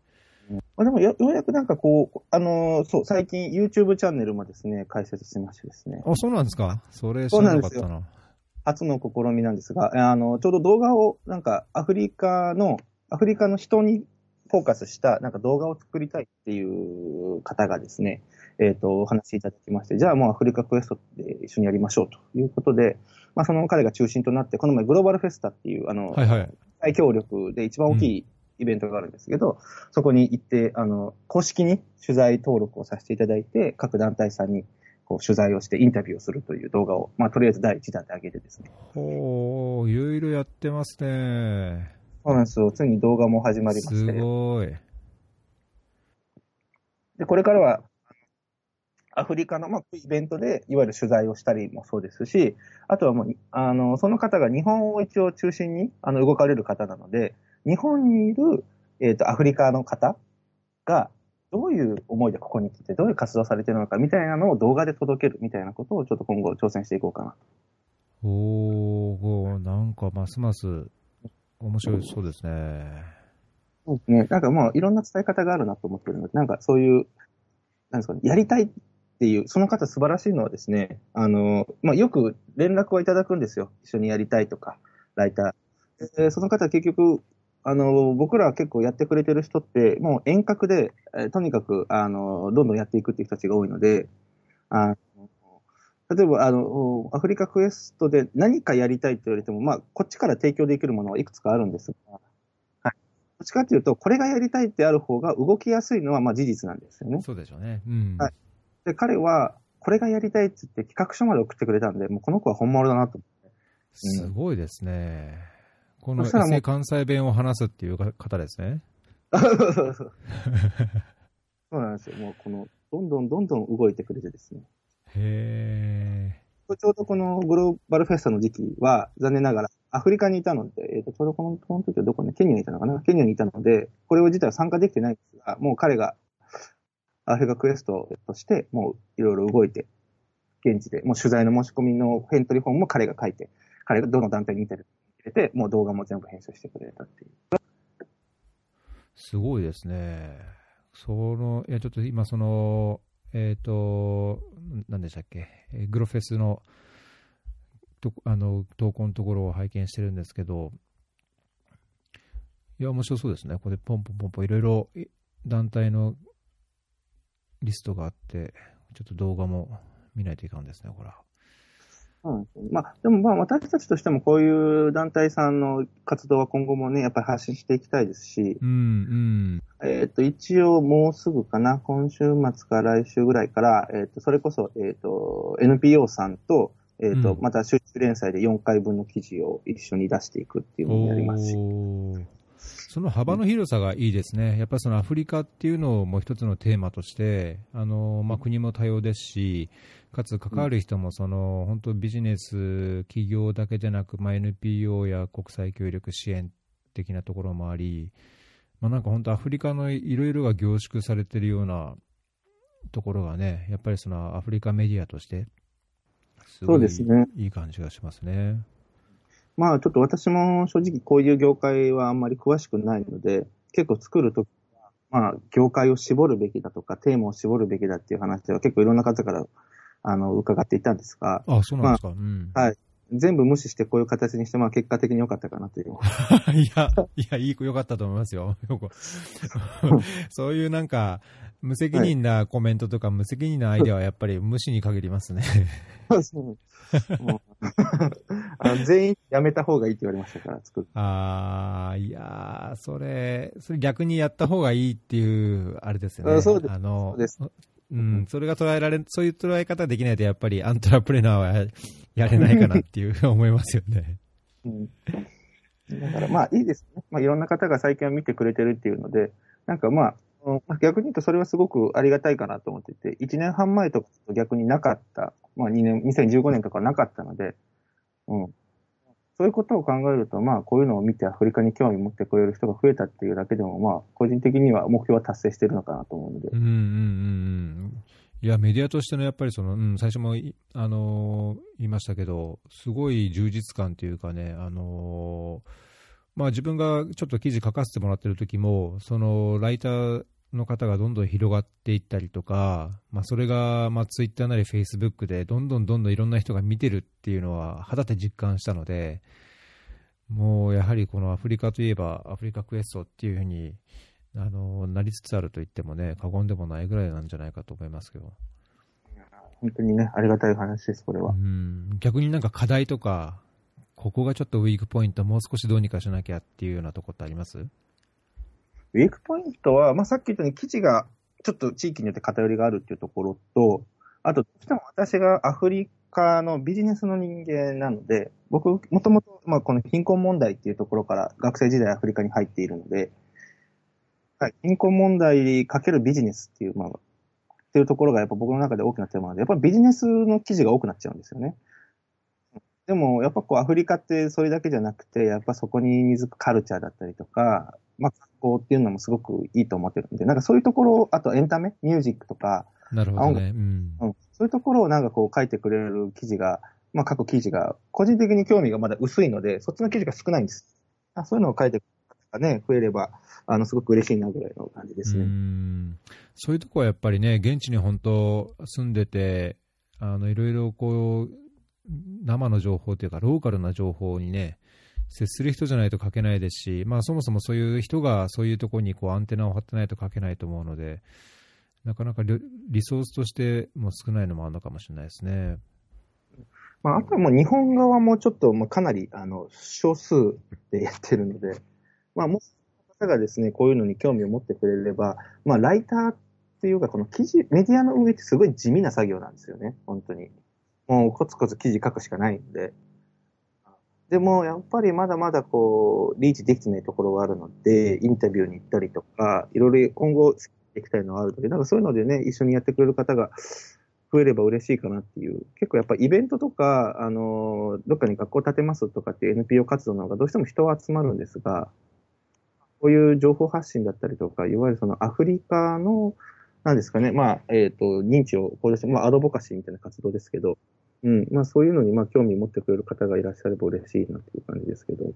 まあ、でもよ、ようやくなんかこう、あのーそう、最近 YouTube チャンネルもですね、開設してましてですね、あ、そうなんですか？それ知らなかったな。初の試みなんですが、あの、ちょうど動画を、なんかアフリカの、アフリカの人にフォーカスした、なんか動画を作りたいっていう方がですね、えっ、と、お話しいただきまして、じゃあもうアフリカクエストで一緒にやりましょうということで、まあその彼が中心となって、この前グローバルフェスタっていう、あの、はいはい。大協力で一番大きいイベントがあるんですけど、そこに行って、あの、公式に取材登録をさせていただいて、各団体さんにこう取材をしてインタビューをするという動画を、まあ、とりあえず第一弾で上げてですね。ほー、いろいろやってますね。そうなんですよ。ついに動画も始まりましすて。ごい。で、これからは、アフリカの、まあ、イベントで、いわゆる取材をしたりもそうですし、あとはもう、あの、その方が日本を一応中心に、あの、動かれる方なので、日本にいる、えっ、と、アフリカの方が、どういう思いでここに来て、どういう活動されているのかみたいなのを動画で届けるみたいなことをちょっと今後挑戦していこうかな。おー、なんかますます面白いそうですね。そうですね。なんかもういろんな伝え方があるなと思ってるので、なんかそういう、なんですかね、やりたいっていう、その方素晴らしいのはですね、あの、まあ、よく連絡をいただくんですよ。一緒にやりたいとか、ライター。でその方は結局、あの、僕らは結構やってくれてる人って、もう遠隔で、えーとにかく、あの、どんどんやっていくっていう人たちが多いので、あの例えば、あの、アフリカクエストで何かやりたいって言われても、まあ、こっちから提供できるものはいくつかあるんですが、はい。どっちかっていうと、これがやりたいってある方が動きやすいのは、まあ、事実なんですよね。そうでしょうね。うん。はいで、彼は、これがやりたいって言って企画書まで送ってくれたんで、もうこの子は本物だなと。すごいですね。この関西弁を話すっていう方ですね。そうなんですよ。もうこの、どんどんどんどん動いてくれてですね。へちょうどこのグローバルフェスタの時期は、残念ながらアフリカにいたので、えっ、と、ちょうどこの、この時はどこね、ケニアにいたのかな？ケニアにいたので、これを自体は参加できてないんですが、もう彼がアフリカクエストとして、もういろいろ動いて、現地で、もう取材の申し込みのエントリーフォームも彼が書いて、彼がどの団体にいてる入れて、もう動画も全部編集してくれたっていう。すごいですね。その、いや、ちょっと今、その、えっ、と、なんでしたっけ、えグロフェスのとあの投稿のところを拝見してるんですけど、いや、面白そうですね。ここでポンポンポンポンいろいろ団体のリストがあって、ちょっと動画も見ないといかんですね、これは。まあ、でもまあ私たちとしてもこういう団体さんの活動は今後もね、やっぱり発信していきたいですし、うん、えっ、と、一応もうすぐかな、今週末か来週ぐらいから、えっ、と、それこそ、えっ、と、NPO さんと、えっ、と、うん。また集中連載で4回分の記事を一緒に出していくっていううん。のをやりますし、その幅の広さがいいですね。やっぱりそのアフリカっていうのをもう一つのテーマとして、あの、まあ、国も多様ですし、かつ関わる人もその、本当ビジネス、企業だけじゃなく、まあ、NPO や国際協力支援的なところもあり、まあ、なんか本当アフリカのいろいろが凝縮されてるようなところがね、やっぱりそのアフリカメディアとして、すごいそうですねいい感じがしますね。まあちょっと私も正直こういう業界はあんまり詳しくないので、結構作るときは、まあ業界を絞るべきだとか、テーマを絞るべきだっていう話は結構いろんな方からあの伺っていたんですが、あ、そうなんですか。うん。はい全部無視してこういう形にして、まあ結果的に良かったかなという。いや、いや、いい子、よかったと思いますよ。そういうなんか、無責任なコメントとか、無責任なアイデアはやっぱり無視に限りますね。全員やめた方がいいって言われましたから、作って。あー、いやー、それ、それ逆にやった方がいいっていう、あれですよね。あそうですあのそうん、それが捉えられ、そういう捉え方できないと、やっぱりアントラプレナーはややれないかなっていう 思いますよね。うんだからまあいいですね。まあいろんな方が最近は見てくれてるっていうので、なんかまあ、逆に言うとそれはすごくありがたいかなと思ってて、1年半前とかと逆になかった、まあ2年、2015年とかはなかったので、うん。そういうことを考えると、まあこういうのを見てアフリカに興味を持ってくれる人が増えたっていうだけでも、まあ個人的には目標は達成してるのかなと思うのでうん、うんうんうん。いや、メディアとしてのやっぱりその、うん、最初も、あのー言いましたけど、すごい充実感というかね、あのーまあ自分がちょっと記事書かせてもらってる時も、そのライターの方がどんどん広がっていったりとか、まあそれが、まあツイッターなりフェイスブックでどんどんどんどんいろんな人が見てるっていうのは肌で実感したので、もうやはりこのアフリカといえばアフリカクエストっていうふうに、あのなりつつあると言ってもね、過言でもないぐらいなんじゃないかと思いますけど、本当にね、ありがたい話です、これは。う。ん、逆になんか課題とか、ここがちょっとウィークポイント、もう少しどうにかしなきゃっていうようなとこってあります？ウィークポイントは、まあ、さっき言ったように記事がちょっと地域によって偏りがあるっていうところと、あと、どうしても私がアフリカのビジネスの人間なので、僕、もともと、まあ、この貧困問題っていうところから学生時代アフリカに入っているので、はい、貧困問題かけるビジネスっていう、まあ、っていうところがやっぱ僕の中で大きなテーマなので、やっぱりビジネスの記事が多くなっちゃうんですよね。でも、やっぱこう、アフリカってそれだけじゃなくて、やっぱそこに根付くカルチャーだったりとか、まあ、観光っていうのもすごくいいと思ってるんで、なんかそういうところ、あとエンタメ、ミュージックとか、なるほどね。うん。うん、そういうところをなんかこう書いてくれる記事が、まあ、各記事が、個人的に興味がまだ薄いので、そっちの記事が少ないんです。あそういうのを書いてくれる方がね、増えれば、あの、すごく嬉しいなぐらいの感じですうね。んそういうとこはやっぱりね、現地に本当住んでて、あのいろいろこう、生の情報というか、ローカルな情報にね、接する人じゃないと書けないですし、まあ、そもそもそういう人がそういうところにこうアンテナを張ってないと書けないと思うので、なかなかリソースとしても少ないのもあるのかもしれないですね。まあ、あとはもう日本側もちょっと、まあ、かなり、あの、少数でやってるので、まあ、もし、方がですね、こういうのに興味を持ってくれれば、まあ、ライターっていうか、この記事、メディアの運営ってすごい地味な作業なんですよね、本当に。もう、コツコツ記事書くしかないんで。でも、やっぱりまだまだこう、リーチできてないところがあるので、インタビューに行ったりとか、いろいろ今後、していきたいのはあるので、なんかそういうのでね、一緒にやってくれる方が増えれば嬉しいかなっていう。結構やっぱイベントとか、あの、どっかに学校建てますとかっていう NPO 活動の方がどうしても人は集まるんですが、こういう情報発信だったりとか、いわゆるそのアフリカの、なんですかね、まあ、えっ、と、認知を向上して、まあ、アドボカシーみたいな活動ですけど、うん、まあ、そういうのに、まあ、興味持ってくれる方がいらっしゃれば嬉しいなっていう感じですけど。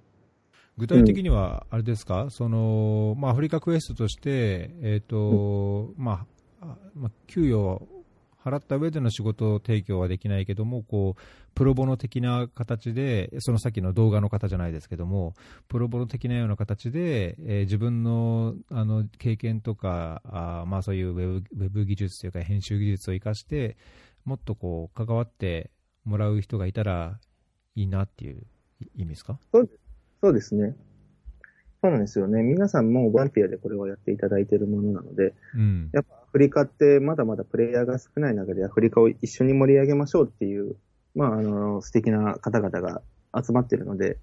具体的には、あれですか、そのまあ、アフリカクエストとして、えーとまああまあ、給与払った上での仕事提供はできないけども、こう、プロボノ的な形で、そのさっきの動画の方じゃないですけども、プロボノ的なような形で、えー、自分のあの経験とか、あまあそういうウェブウェブ技術というか編集技術を生かして、もっとこう、関わってもらう人がいたらいいなっていう意味ですか？そうです。ね。そうなんですよね。皆さんもボランティアでこれをやっていただいているものなので、うん、やっぱアフリカってまだまだプレイヤーが少ない中でアフリカを一緒に盛り上げましょうっていう、まあ、あの、素敵な方々が集まっているので、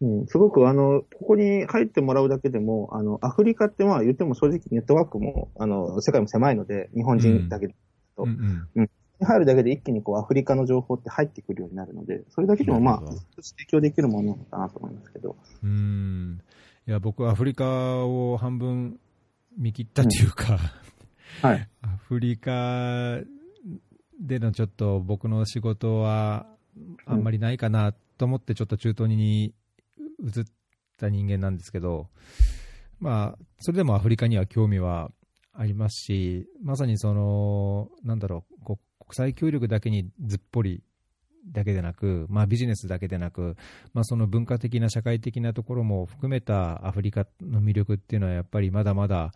うん、すごくあの、ここに入ってもらうだけでも、あの、アフリカってまあ言っても正直ネットワークも、あの、世界も狭いので、日本人だけだと、うん、うん、入るだけで一気にこうアフリカの情報って入ってくるようになるので、それだけでもまあ、提供できるものかなと思いますけど。うん。いや僕、アフリカを半分見切ったというか、うん、はい、アフリカでのちょっと僕の仕事はあんまりないかなと思って、ちょっと中東に移った人間なんですけど、まあ、それでもアフリカには興味はありますし、まさにその、なんだろう、国際協力だけにずっぽりだけでなく、まあ、ビジネスだけでなく、まあ、その文化的な社会的なところも含めたアフリカの魅力っていうのはやっぱりまだまだ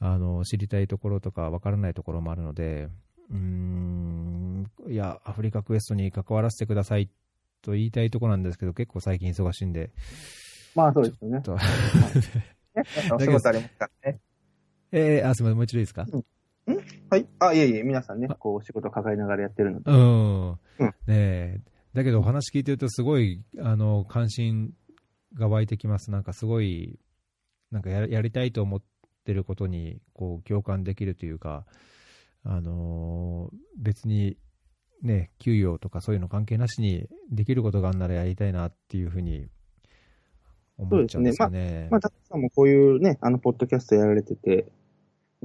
あの知りたいところとか分からないところもあるのでうんいやアフリカクエストに関わらせてくださいと言いたいところなんですけど結構最近忙しいんで。まあそうですよね。お仕事ありますからね。えー、あすみません、もう一度いいですか、うんんはい。あ、いえいえ、皆さんね、こう、仕事抱えながらやってるので。うん。うん、ねだけど、お話聞いてると、すごい、あの、関心が湧いてきます。なんか、すごい、なんかや、やりたいと思ってることに、こう、共感できるというか、あのー、別に、ね、給与とかそういうの関係なしにできることがあるならやりたいなっていうふうに思っちゃうんですよね。ねまあ、まあ、たくさんもこういうね、あの、ポッドキャストやられてて、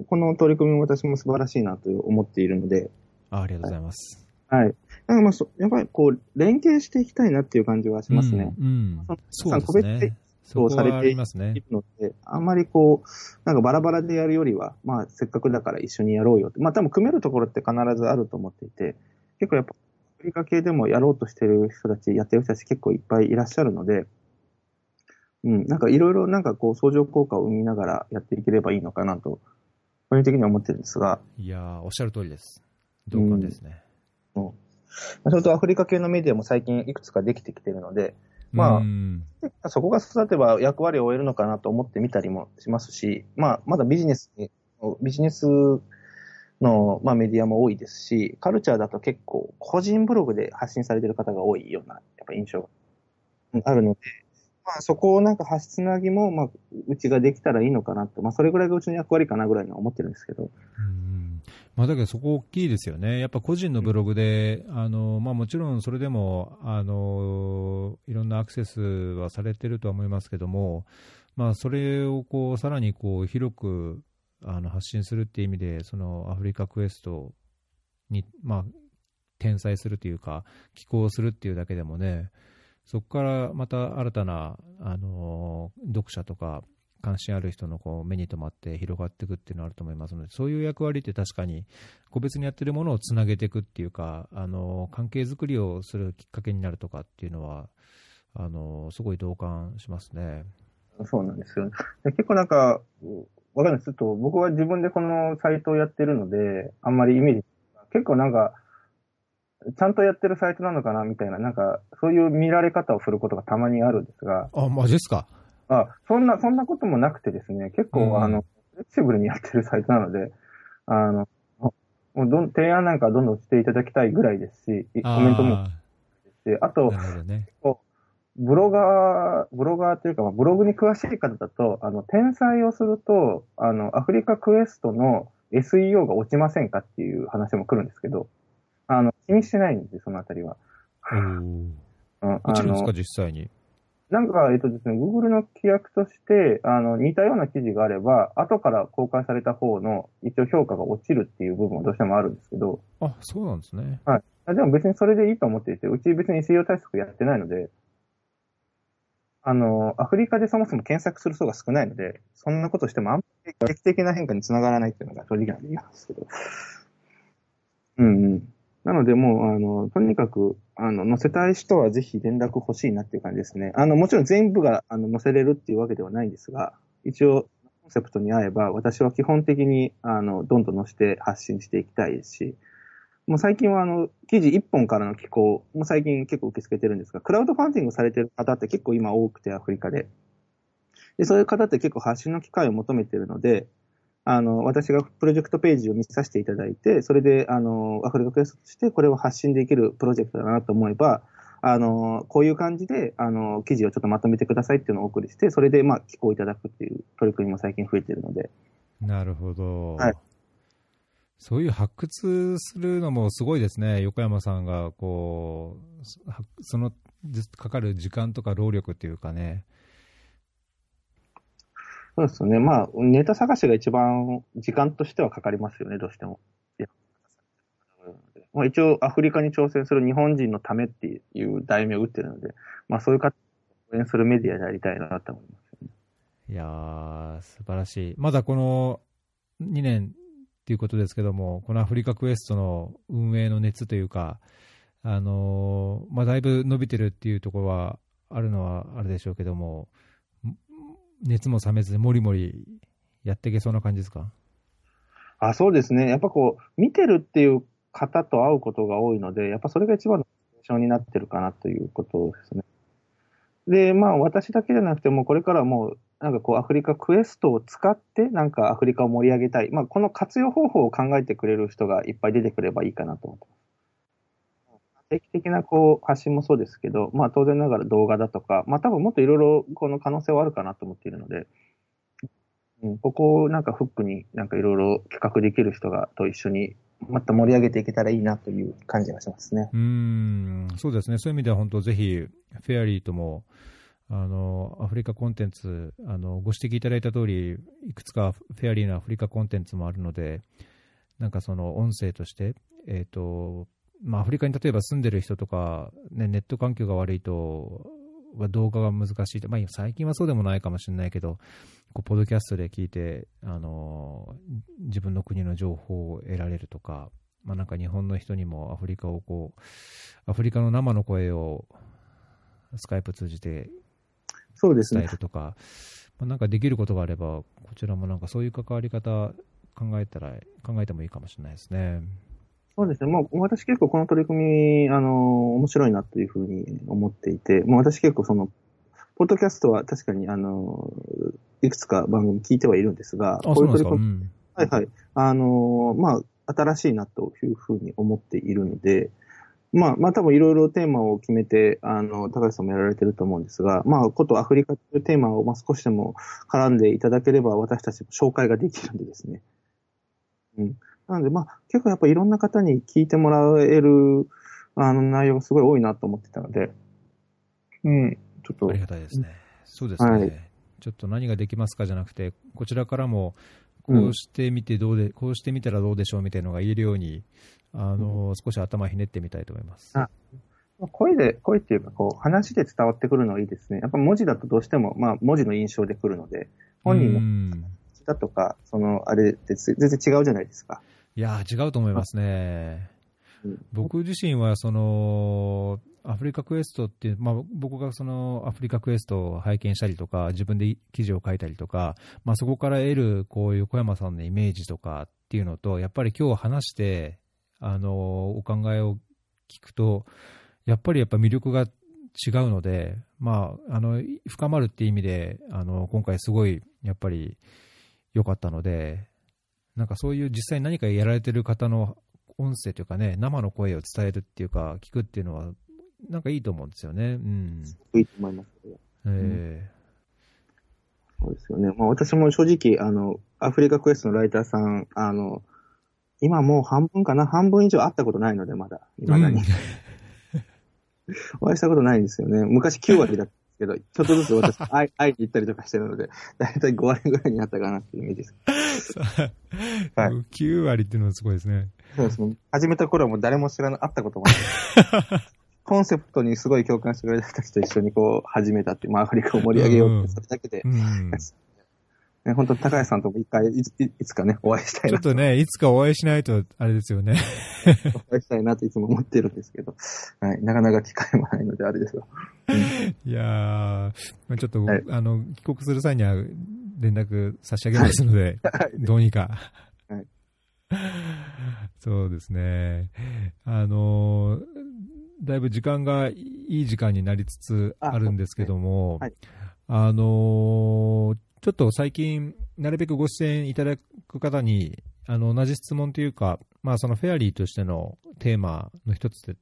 この取り組みも私も素晴らしいなと思っているので。あありがとうございます。はい。なんかまあそ、やっぱりこう、連携していきたいなっていう感じはしますね。うん。うん、そうですね。そうされているので、あんまりこう、なんかバラバラでやるよりは、まあ、せっかくだから一緒にやろうよって。まあ、多分組めるところって必ずあると思っていて、結構やっぱ、アフリカ系でもやろうとしてる人たち、やってる人たち結構いっぱいいらっしゃるので、うん、なんかいろいろなんかこう、相乗効果を生みながらやっていければいいのかなと個人的には思ってるんですが。いやおっしゃる通りです。同感ですね。うん。それとアフリカ系のメディアも最近いくつかできてきてるので、まあ、そこが育てば役割を終えるのかなと思ってみたりもしますし、まあ、まだビジネスに、ビジネスの、まあ、メディアも多いですし、カルチャーだと結構個人ブログで発信されてる方が多いような、やっぱ印象があるので、まあ、そこをなんか発つなぎも、まあ、うちができたらいいのかなと、まあ、それぐらいがうちの役割かなぐらいには思ってるんですけど。うんまあ、だけどそこ大きいですよね。やっぱ個人のブログで、あの、まあもちろんそれでも、あの、いろんなアクセスはされてるとは思いますけども、まあそれをこう、さらにこう、広く、あの、発信するっていう意味で、そのアフリカクエストに、まあ、転載するというか、寄稿するっていうだけでもね、そこからまた新たな、あの読者とか関心ある人のこう目に留まって広がっていくっていうのはあると思いますので、そういう役割って確かに個別にやってるものをつなげていくっていうか、あの関係づくりをするきっかけになるとかっていうのは、あのすごい同感しますね。そうなんですよ。結構なんか、わかんないです。ちょっと僕は自分でこのサイトをやってるので、あんまりイメージ、結構なんか、ちゃんとやってるサイトなのかなみたいな、なんか、そういう見られ方をすることがたまにあるんですが。あ、マジですか？あ、そんな、そんなこともなくてですね、結構、うん、あの、フレキシブルにやってるサイトなので、あの、もうどん、提案なんかどんどんしていただきたいぐらいですし、コメントも。であと、ね、ブロガー、ブロガーというか、ブログに詳しい方だと、あの、転載をすると、あの、アフリカクエストの SEO が落ちませんかっていう話も来るんですけど、あの、気にしてないんで、そのあたりは。うん。落ちるんですか、実際に？なんか、えっとですね、Google の規約として、あの、似たような記事があれば、後から公開された方の、一応評価が落ちるっていう部分はどうしてもあるんですけど。あ、そうなんですね。はい。でも別にそれでいいと思っていて、うち別に SEO 対策やってないので、あの、アフリカでそもそも検索する層が少ないので、そんなことしてもあんまり劇的な変化につながらないっていうのが正直なんで言いますけど。うんうん。なのでもう、あの、とにかく、あの、載せたい人はぜひ連絡欲しいなっていう感じですね。あの、もちろん全部が、あの、載せれるっていうわけではないんですが、一応、コンセプトに合えば、私は基本的に、あの、どんどん載せて発信していきたいし、もう最近はあの、記事1本からの寄稿、も最近結構受け付けてるんですが、クラウドファンディングされてる方って結構今多くてアフリカで。で、そういう方って結構発信の機会を求めてるので、あの、私がプロジェクトページを見させていただいて、それで、あの、アフリカクエストとしてこれを発信できるプロジェクトだなと思えば、あの、こういう感じで、あの、記事をちょっとまとめてくださいっていうのをお送りして、それで、まあ、寄稿いただくっていう取り組みも最近増えてるので。なるほど。はいそういう発掘するのもすごいですね、横山さんがこう、はそのじかかる時間とか労力っていうかね、そうですね。まあ、ネタ探しが一番時間としてはかかりますよね、どうしても。まあ、一応、アフリカに挑戦する日本人のためっていう題名を打ってるので、まあ、そういう方を応援するメディアでありたいなと思いますね。いやー、素晴らしい。まだこの2年っていうことですけども、このアフリカクエストの運営の熱というか、あのーまあ、だいぶ伸びてるっていうところはあるのはあるでしょうけども、熱も冷めず、もりもりやっていけそうな感じですか？あ、そうですね。やっぱこう、見てるっていう方と会うことが多いので、やっぱそれが一番の印象になってるかなということですね。で、まあ私だけじゃなくても、これからもう、なんかこうアフリカクエストを使って、なんかアフリカを盛り上げたい。まあこの活用方法を考えてくれる人がいっぱい出てくればいいかなと思ってます。定期的なこう発信もそうですけど、まあ当然ながら動画だとか、まあ多分もっといろいろこの可能性はあるかなと思っているので、うん、ここをなんかフックになんかいろいろ企画できる人がと一緒にまた盛り上げていけたらいいなという感じがしますね。うん、そうですね、そういう意味では本当、ぜひ、フェアリーとも、あのアフリカコンテンツあの、ご指摘いただいた通り、いくつかフェアリーのアフリカコンテンツもあるので、なんかその音声として、えーとまあ、アフリカに例えば住んでる人とか、ね、ネット環境が悪いと、は動画が難しいと、まあ、最近はそうでもないかもしれないけど、こうポッドキャストで聞いて、あの自分の国の情報を得られるとか、まあ、なんか日本の人にもアフリカをこう、アフリカの生の声をスカイプ通じて伝えそうですね。るとか、まあ、なんかできることがあれば、こちらもなんかそういう関わり方考えたら、考えてもいいかもしれないですね。そうですね。もう私結構この取り組み、あの、面白いなというふうに思っていて、もう私結構その、ポッドキャストは確かに、あの、いくつか番組聞いてはいるんですが、こういう取り組みん。はいはい。あの、まあ、新しいなというふうに思っているので、まあ、まあ多分いろいろテーマを決めて、あの、高橋さんもやられてると思うんですが、まあ、ことアフリカというテーマを、まあ、少しでも絡んでいただければ、私たちも紹介ができるんでですね。うん。なので、まあ、結構やっぱいろんな方に聞いてもらえる、あの、内容がすごい多いなと思ってたので、うん、ちょっとあり、がたいですね。そうですね。はいちょっと何ができますかじゃなくて、こちらからも、こうしてみてどうで、こうしてみたらどうでしょうみたいなのが言えるように、あの、少し頭ひねってみたいと思います。あ声で、声っていうか、こう、話で伝わってくるのはいいですね。やっぱ文字だとどうしても、まあ、文字の印象でくるので、本人のだとか、その、あれって全然違うじゃないですか。いやー、違うと思いますね。うん僕自身はそのアフリカクエストっていう、まあ、僕がそのアフリカクエストを拝見したりとか、自分で記事を書いたりとか、まあ、そこから得るこう横山さんのイメージとかっていうのと、やっぱり今日話して、あのお考えを聞くと、やっぱりやっぱ魅力が違うので、まあ、あの深まるっていう意味で、あの今回すごいやっぱり良かったので、なんかそういう実際に何かやられてる方の音声というかね、生の声を伝えるっていうか、聞くっていうのは、なんかいいと思うんですよね。うん。いいと思いますけど。えそうですよね。まあ、私も正直、あの、アフリカクエストのライターさん、あの、今もう半分かな？半分以上会ったことないので、まだ。え未だに。うん お会いしたことないんですよね。昔9割だったんですけど、ちょっとずつ私、会い会いに行ったりとかしてるので、だいたい5割ぐらいになったかなっていうイメージです。はい 9割っていうのはすごいですね。そうですね。始めた頃はもう誰も知らな、会ったこともない。コンセプトにすごい共感してくれた人と一緒にこう始めたってまあアフリカを盛り上げようって、それだけでう。ん。ね、本当高橋さんとも一回い、いつかね、お会いしたいな。ちょっとね、いつかお会いしないと、あれですよね。お会いしたいなといつも思ってるんですけど、はい、なかなか機会もないのであれですよ。うん、いやー、ちょっと、はい、あの、帰国する際には連絡差し上げますので、はい、どうにか。はい、そうですね。あのだいぶ時間がいい時間になりつつあるんですけども、あ,、はい、あのちょっと最近、なるべくご出演いただく方に、あの、同じ質問というか、まあ、そのフェアリーとしてのテーマの一つ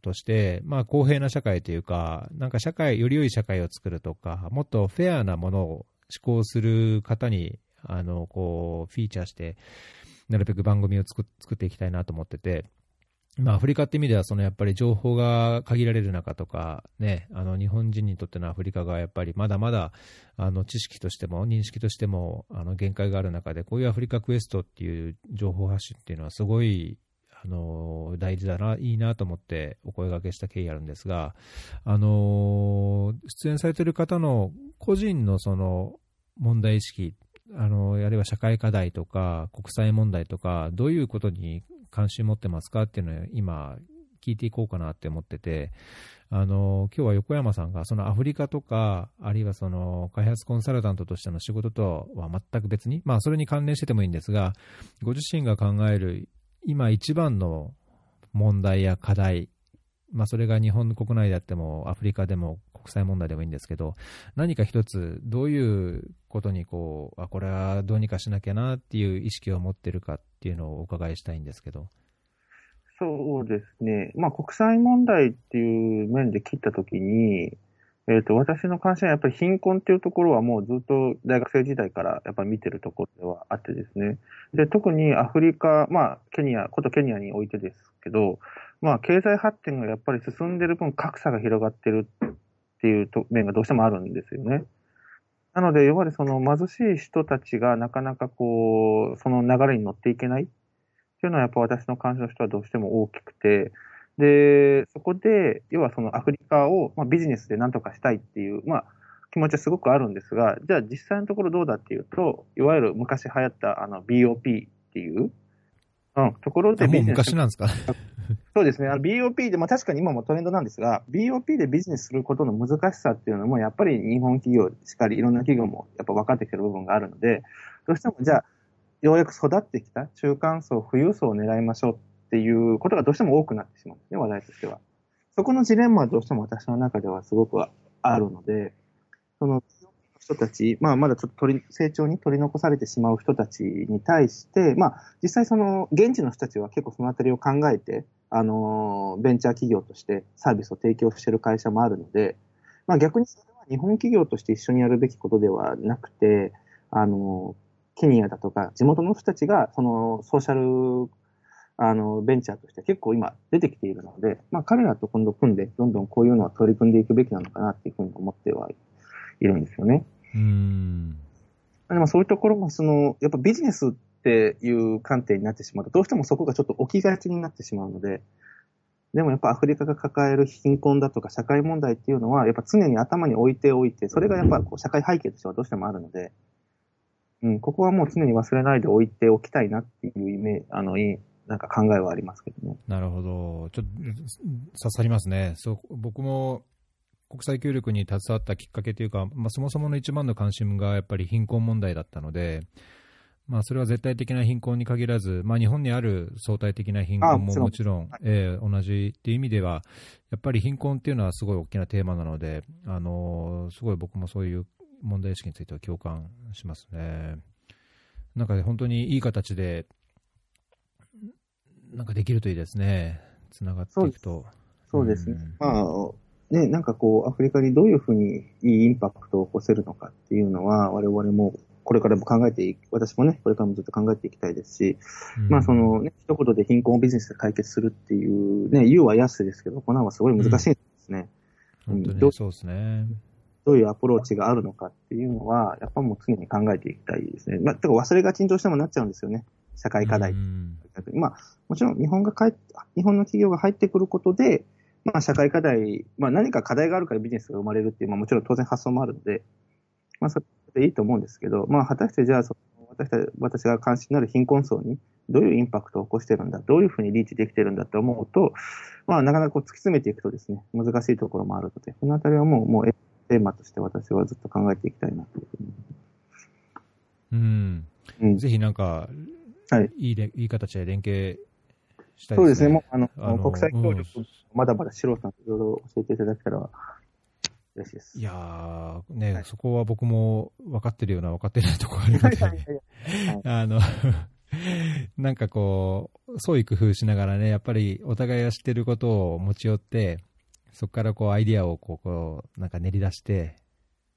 として、まあ、公平な社会というか、なんか社会、より良い社会を作るとか、もっとフェアなものを施行する方に、あの、こう、フィーチャーして、なるべく番組を作っていきたいなと思ってて、まあ、アフリカって意味では、そのやっぱり情報が限られる中とか、ね、あの日本人にとってのアフリカがやっぱりまだまだあの知識としても認識としてもあの限界がある中で、こういうアフリカクエストっていう情報発信っていうのはすごいあの大事だな、いいなと思ってお声がけした経緯あるんですが、あの出演されてる方の個人のその問題意識、あのあるいは社会課題とか国際問題とか、どういうことに関心持ってますかっていうのを今、聞いていこうかなって思ってて、あの今日は横山さんがそのアフリカとか、あるいはその開発コンサルタントとしての仕事とは全く別に、まあ、それに関連しててもいいんですが、ご自身が考える今一番の問題や課題、まあ、それが日本国内であっても、アフリカでも国際問題でもいいんですけど、何か一つ、どういうことにこう、あ、これはどうにかしなきゃなっていう意識を持ってるかっていうのをお伺いしたいんですけど。そうですね。まあ、国際問題っていう面で切ったときに、えっ、ー、と、私の関心はやっぱり貧困っていうところはもうずっと大学生時代からやっぱり見てるところではあってですね。で、特にアフリカ、まあ、ケニア、ことケニアにおいてですけど、まあ、経済発展がやっぱり進んでる分格差が広がってるっていう面がどうしてもあるんですよね。なので、やはりその貧しい人たちがなかなかこう、その流れに乗っていけないっていうのはやっぱ私の関心としてはどうしても大きくて、で、そこで、要はそのアフリカを、まあ、ビジネスで何とかしたいっていう、まあ、気持ちはすごくあるんですが、じゃあ実際のところどうだっていうと、いわゆる昔流行ったあの BOP っていう、うん、ところでビジネス。昔なんですか そうですね。BOP で、まあ確かに今もトレンドなんですが、BOP でビジネスすることの難しさっていうのも、やっぱり日本企業しかり、いろんな企業もやっぱ分かってきてる部分があるので、どうしてもじゃあ、ようやく育ってきた中間層、富裕層を狙いましょうっていうことがどうしても多くなってしまうんですね、話題としては。そこのジレンマはどうしても私の中ではすごくあるので、その人たち、まあ、まだちょっと取り成長に取り残されてしまう人たちに対して、まあ、実際その現地の人たちは結構そのあたりを考えて、あの、ベンチャー企業としてサービスを提供している会社もあるので、まあ逆にそれは日本企業として一緒にやるべきことではなくて、あの、ケニアだとか地元の人たちがそのソーシャルあの、ベンチャーとして結構今出てきているので、まあ彼らと今度組んで、どんどんこういうのは取り組んでいくべきなのかなっていうふうに思ってはいるんですよね。うん。でもそういうところも、その、やっぱビジネスっていう観点になってしまうと、どうしてもそこがちょっと起きがちになってしまうので、でもやっぱアフリカが抱える貧困だとか社会問題っていうのは、やっぱ常に頭に置いておいて、それがやっぱこう社会背景としてはどうしてもあるので、うん、ここはもう常に忘れないで置いておきたいなっていうイメージ、あの、なんか考えはありますけどね。なるほど。ちょっと刺さりますね。そう僕も国際協力に携わったきっかけというか、まあ、そもそもの一番の関心がやっぱり貧困問題だったので、まあ、それは絶対的な貧困に限らず、まあ、日本にある相対的な貧困ももちろん、えー、同じっていう意味では、やっぱり貧困っていうのはすごい大きなテーマなので、あのー、すごい僕もそういう問題意識については共感しますね。なんか本当にいい形でなんかできるといいですね。つながっていくと。そうですね。うん、まあ、ね、なんかこう、アフリカにどういうふうにいいインパクトを起こせるのかっていうのは、我々もこれからも考えてい私もね、これからもずっと考えていきたいですし、うん、まあそのね、一言で貧困をビジネスで解決するっていうね、言うは安いですけど、このはすごい難しいんですね。うん、本そうですね。どういうアプローチがあるのかっていうのは、やっぱもう常に考えていきたいですね。まあ、てか忘れがちにどうしてもなっちゃうんですよね。社会課題。うん、まあ、もちろん日本が帰日本の企業が入ってくることで、まあ、社会課題、まあ、何か課題があるからビジネスが生まれるっていう、まあ、もちろん当然発想もあるので、まあ、そでいいと思うんですけど、まあ、果たしてじゃあその私た私が関心のある貧困層にどういうインパクトを起こしてるんだ、どういうふうにリーチできてるんだと思うと、まあ、なかなかこう突き詰めていくとですね、難しいところもあるので、このあたりはもう、もうテーマとして私はずっと考えていきたいなというふうに。うん。うんぜひなんか、はいいいれ、いい形で連携したいそうですね、もうあのあの国際協力、うん。まだまだ素人なんでいろいろ教えていただけたら嬉しいです。いやー、ね、はい。そこは僕も分かってるような分かってないところあるのはいはいで、はい。あの、なんかこう、創意工夫しながらね、やっぱりお互いが知ってることを持ち寄って、そこからこうアイディアをこう、こう、なんか練り出して、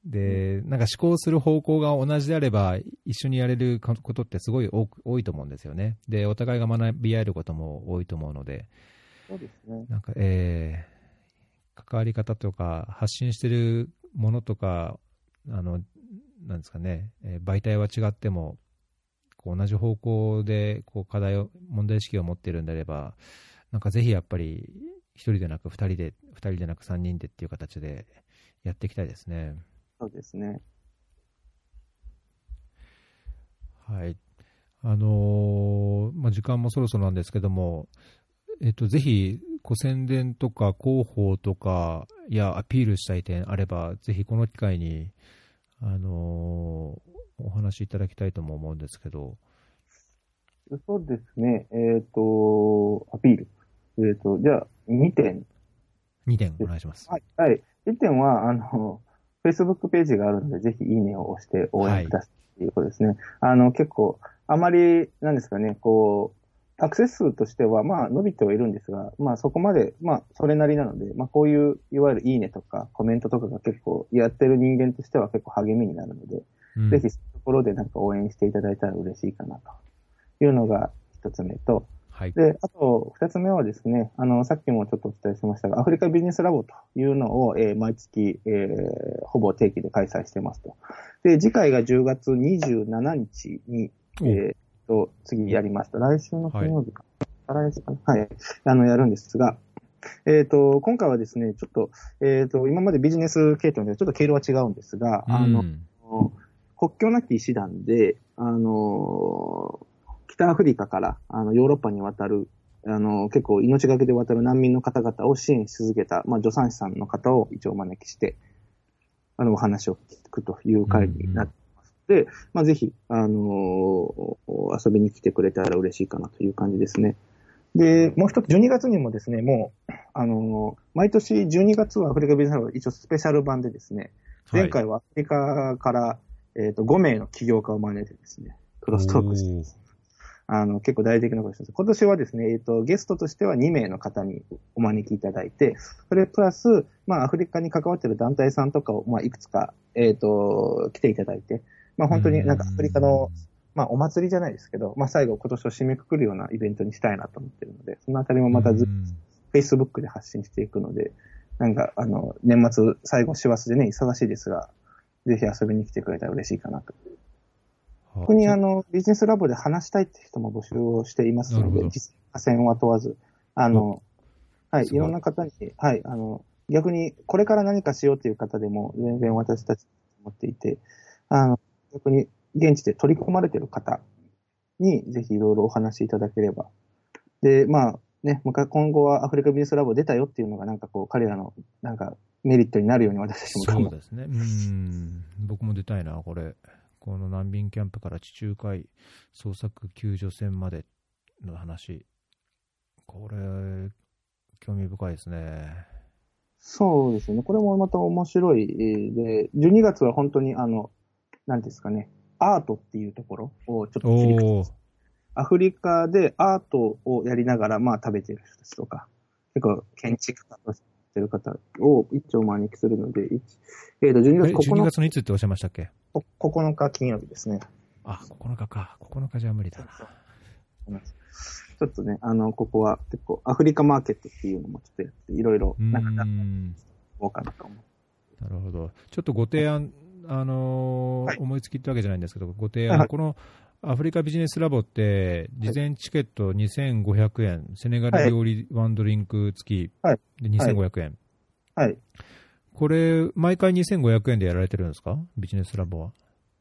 で、なんか思考する方向が同じであれば、一緒にやれることってすごい多く多いと思うんですよね。で、お互いが学び合えることも多いと思うので、そうですね。なんか、えー関わり方とか、発信してるものとか、あの、なんですかね、えー媒体は違っても、こう同じ方向で、こう、課題を、問題意識を持ってるんであれば、なんかぜひやっぱり、一人でなく二人で、二人でなく三人でっていう形でやっていきたいですね。そうですね。はい。あのーまあ、時間もそろそろなんですけども、えっと、ぜひ、ご宣伝とか広報とか、いや、アピールしたい点あれば、ぜひこの機会に、あのーお話しいただきたいとも思うんですけど、そうですね。えっ、と、アピール。えっ、と、じゃあ、2点。2点お願いします。はい。はい。1点は、あの、Facebook ページがあるので、ぜひいいねを押して応援くださいということですね。あの、結構、あまり、なんですかね、こう、アクセス数としては、まあ、伸びてはいるんですが、まあ、そこまで、まあ、それなりなので、まあ、こういう、いわゆるいいねとか、コメントとかが結構、やってる人間としては結構励みになるので、うん。ぜひそういうところでなんか応援していただいたら嬉しいかなと。いうのが一つ目と、はい。で、あと二つ目はですね、あの、さっきもちょっとお伝えしましたが、アフリカビジネスラボというのを、えー毎月、えーほぼ定期で開催してますと。で、次回が10月27日に、おえーと、次やりました。来週の金曜日か。再来週かなはい。あの、やるんですが、えっ、と、今回はですね、ちょっと、えっ、と、今までビジネス系統でちょっと経路は違うんですが、あの、うん国境なき医師団で、あの北アフリカからあのヨーロッパに渡る、あの結構命がけで渡る難民の方々を支援し続けた、まあ、助産師さんの方を一応お招きして、あの、お話を聞くという会になってます。で、まあ、ぜひ、あの遊びに来てくれたら嬉しいかなという感じですね。で、もう一つ、12月にもですね、もう、あの毎年12月はアフリカビジネスラボ一応スペシャル版でですね、前回はアフリカから、えっ、と、5名の起業家を招いてですね、クロストークしてます。あの、結構大々的なことしてます。今年はですね、えっ、と、ゲストとしては2名の方にお招きいただいて、それプラス、まあ、アフリカに関わっている団体さんとかを、まあ、いくつか、えっ、と、来ていただいて、まあ、本当になんかアフリカの、まあ、お祭りじゃないですけど、まあ、最後今年を締めくくるようなイベントにしたいなと思ってるので、そのあたりもまたず Facebook で発信していくので、なんか、あの、年末、最後、師走でね、忙しいですが、ぜひ遊びに来てくれたら嬉しいかなと。特にあの、ビジネスラボで話したいって人も募集をしていますので実践線は問わず、あの、はい、いいろんな方に、はい、あの、逆に、これから何かしようという方でも、全然私たち持っていて、あの、逆に、現地で取り込まれている方に、ぜひいろいろお話しいただければ。で、まあ、ね、今後はアフリカビジネスラボ出たよっていうのが、なんかこう、彼らの、なんか、メリットになるように私たちもそうですね。うん。僕も出たいな、これ。この難民キャンプから地中海捜索救助船までの話。これ、興味深いですね。そうですね。これもまた面白いえーで、12月は本当にあの、なんですかね、アートっていうところをちょっと切りアフリカでアートをやりながら、まあ食べてる人たちとか、結構建築家としてやってる方を一応お招きするので、一えーと、12え月12 9月のいつっておっしゃいましたっけ？日 ,9 日金曜日ですね。あ、9日か。9日じゃ無理だな。ちょっとね、あの、ここは結構アフリカマーケットっていうのもちょっとやって、いろいろ、うなんか。おうかなと思う。なるほど。ちょっとご提案、あのーはい思いつきってわけじゃないんですけど、ご提案、はいはいこのアフリカビジネスラボって、事前チケット2500円、セネガル料理ワンドリンク付き。はい。で2500円、はい。これ、毎回2500円でやられてるんですか？ビジネスラボは。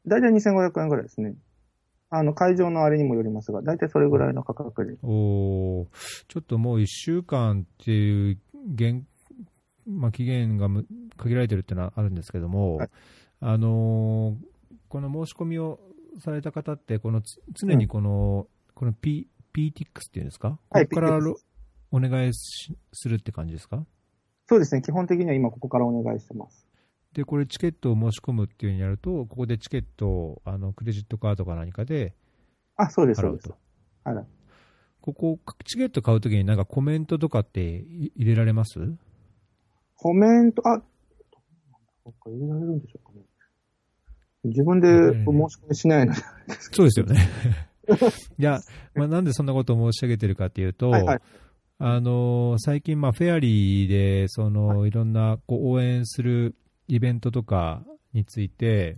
大体2500円ぐらいですね。あの、会場のあれにもよりますが、大体それぐらいの価格で。おー。ちょっともう1週間っていう限、まあ、期限がむ限られてるっていうのはあるんですけども、はい。あのーこの申し込みをされた方って、このつ常にこの、この P、PTX っていうんですか、はいここからお願いしするって感じですか？そうですね。基本的には今ここからお願いしてます。で、これチケットを申し込むっていうふうにやると、ここでチケットをあのクレジットカードか何かであ、そうです、そ払ううです。ここ、チケット買うときになんかコメントとかってい入れられます？コメント、あ、そっか、入れられるんでしょうかね。自分で申し込みしないので。そうですよね。いや、まあ、なんでそんなことを申し上げてるかっていうと、はいはい。あの最近、まあ、フェアリーでその、い、ろんなこう応援するイベントとかについて、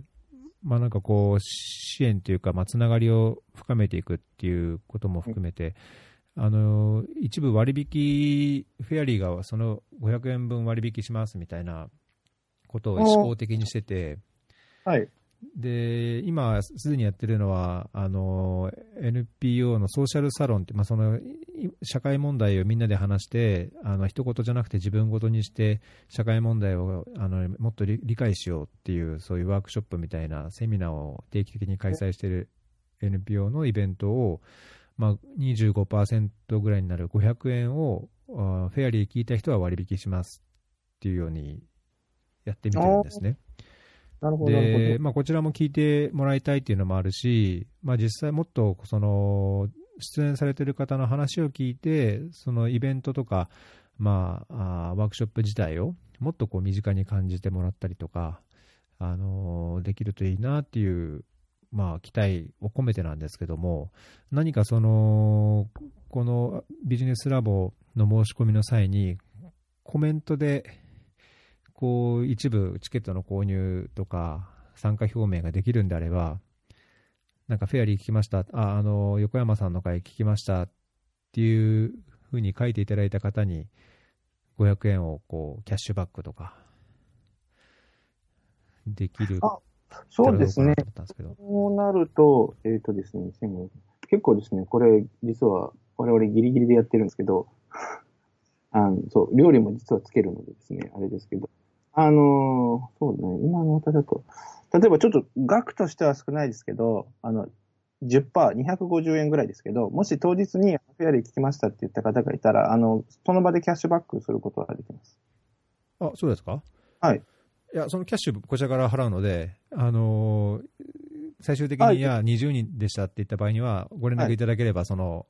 まあ、なんかこう支援というか、まあ、つながりを深めていくっていうことも含めて、あの一部割引、フェアリーがその500円分割引しますみたいなことを思考的にしてて、はい。で今、すでにやってるのは、あの NPO のソーシャルサロンって、まあ、その社会問題をみんなで話して、あの一言じゃなくて自分ごとにして、社会問題をあのもっと理解しようっていう、そういうワークショップみたいなセミナーを定期的に開催している NPO のイベントを、まあ、25%ぐらいになる500円を、フェアリー聞いた人は割引しますっていうようにやってみてるんですね。なるほど、で、ど。まあ、こちらも聞いてもらいたいっていうのもあるし、まあ、実際もっとその出演されてる方の話を聞いて、そのイベントとか、まあ、あーワークショップ自体をもっとこう身近に感じてもらったりとか、あのーできるといいなっていう、まあ、期待を込めてなんですけども、何かその、このビジネスラボの申し込みの際に、コメントで、こう一部チケットの購入とか参加表明ができるんであれば、なんかフェアリー聞きました、ああの横山さんの回聞きましたっていうふうに書いていただいた方に、500円をこうキャッシュバックとか、できるあそうですね。そうなると、えっ、とですね、1500結構ですね、これ、実は我々ギリギリでやってるんですけど、あの、そう、料理も実はつけるのでですね、あれですけど、あのーそうだね、今の私だと、例えばちょっと額としては少ないですけど、あの、10%、250円ぐらいですけど、もし当日にフェアリー聞きましたって言った方がいたら、あの、その場でキャッシュバックすることができます。あ、そうですか？はい。いや、そのキャッシュこちらから払うので、あのー最終的はいに、いや、20人でしたって言った場合には、ご連絡いただければ、その、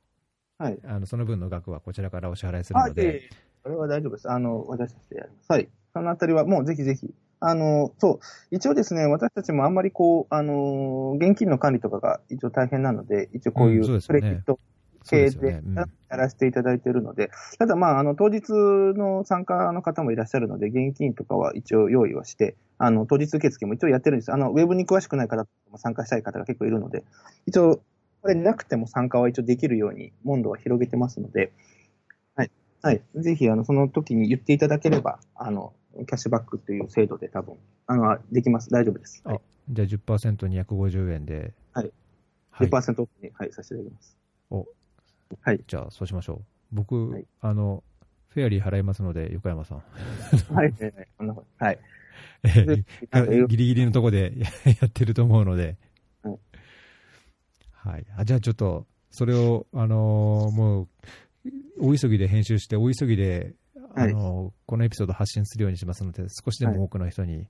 はい。あのその分の額はこちらからお支払いするので、それは大丈夫です。あの、私たちでやります。はい。そのあたりはもうぜひぜひ。あの、そう。一応ですね、私たちもあんまりこう、あの、現金の管理とかが一応大変なので、一応こういうクレジット系でやらせていただいているので、ただまあ、あの、当日の参加の方もいらっしゃるので、現金とかは一応用意はして、あの、当日受付も一応やってるんです。あの、ウェブに詳しくない方も参加したい方が結構いるので、一応、これなくても参加は一応できるように、門戸は広げてますので、はい。はい。ぜひ、あの、その時に言っていただければ、あの、キャッシュバックという制度で多分、あの、できます。大丈夫です。はい。じゃあ10%、250円で、はいはい、10%オフに、はい、させていただきます。おはい。じゃあそうしましょう。僕、はいあの、フェアリー払いますので、横山さん。はい。はい。ギリギリのとこで やってると思うので、はいはい、あじゃあちょっと、それを、あのーもう、大急ぎで編集して、大急ぎで、あのーこのエピソード発信するようにしますので、少しでも多くの人に、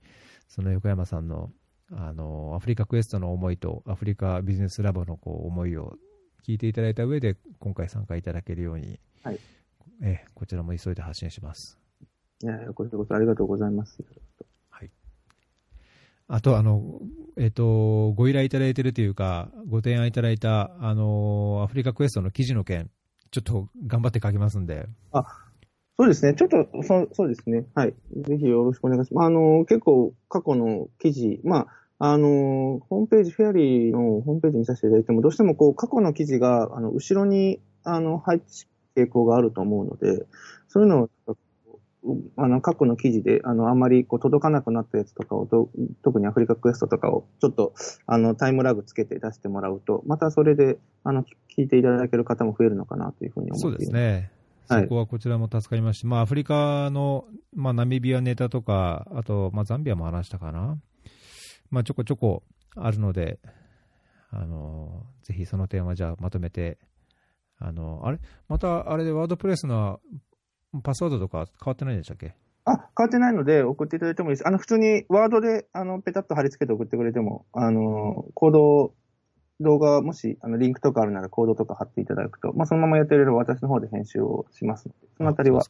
その横山さんの、あのーアフリカクエストの思いと、アフリカビジネスラボのこう思いを聞いていただいた上で、今回参加いただけるように、はい。えこちらも急いで発信します。いやこちらこそありがとうございます。あと、あの、えっ、と、ご依頼いただいているというか、ご提案いただいた、あの、アフリカクエストの記事の件、ちょっと頑張って書きますんで、そうですね。ちょっと、そそうですね。はい。ぜひよろしくお願いします。あの、結構過去の記事、まあ、あの、ホームページ、フェアリーのホームページ見させていただいても、どうしてもこう、過去の記事が、あの、後ろに、あの、配置傾向があると思うので、そういうのを、あの、過去の記事で、あの、あんまりこう届かなくなったやつとかを、特にアフリカクエストとかを、ちょっと、あの、タイムラグつけて出してもらうと、またそれで、あの、聞いていただける方も増えるのかなというふうに思ってそうですね。はいそこはこちらも助かりました。まあ、アフリカの、まあ、ナミビアネタとか、あと、まあ、ザンビアも話したかな。まあ、ちょこちょこあるので、あの、ぜひその点はじゃあまとめて、あの、あれ？また、あれでワードプレスのパスワードとか変わってないんでしたっけ？あ、変わってないので送っていただいてもいいです。あの、普通にワードで、あの、ペタッと貼り付けて送ってくれても、あの、コード、動画、もし、あの、リンクとかあるならコードとか貼っていただくと、まあ、そのままやってくれれば私の方で編集をしますので、そのあたりは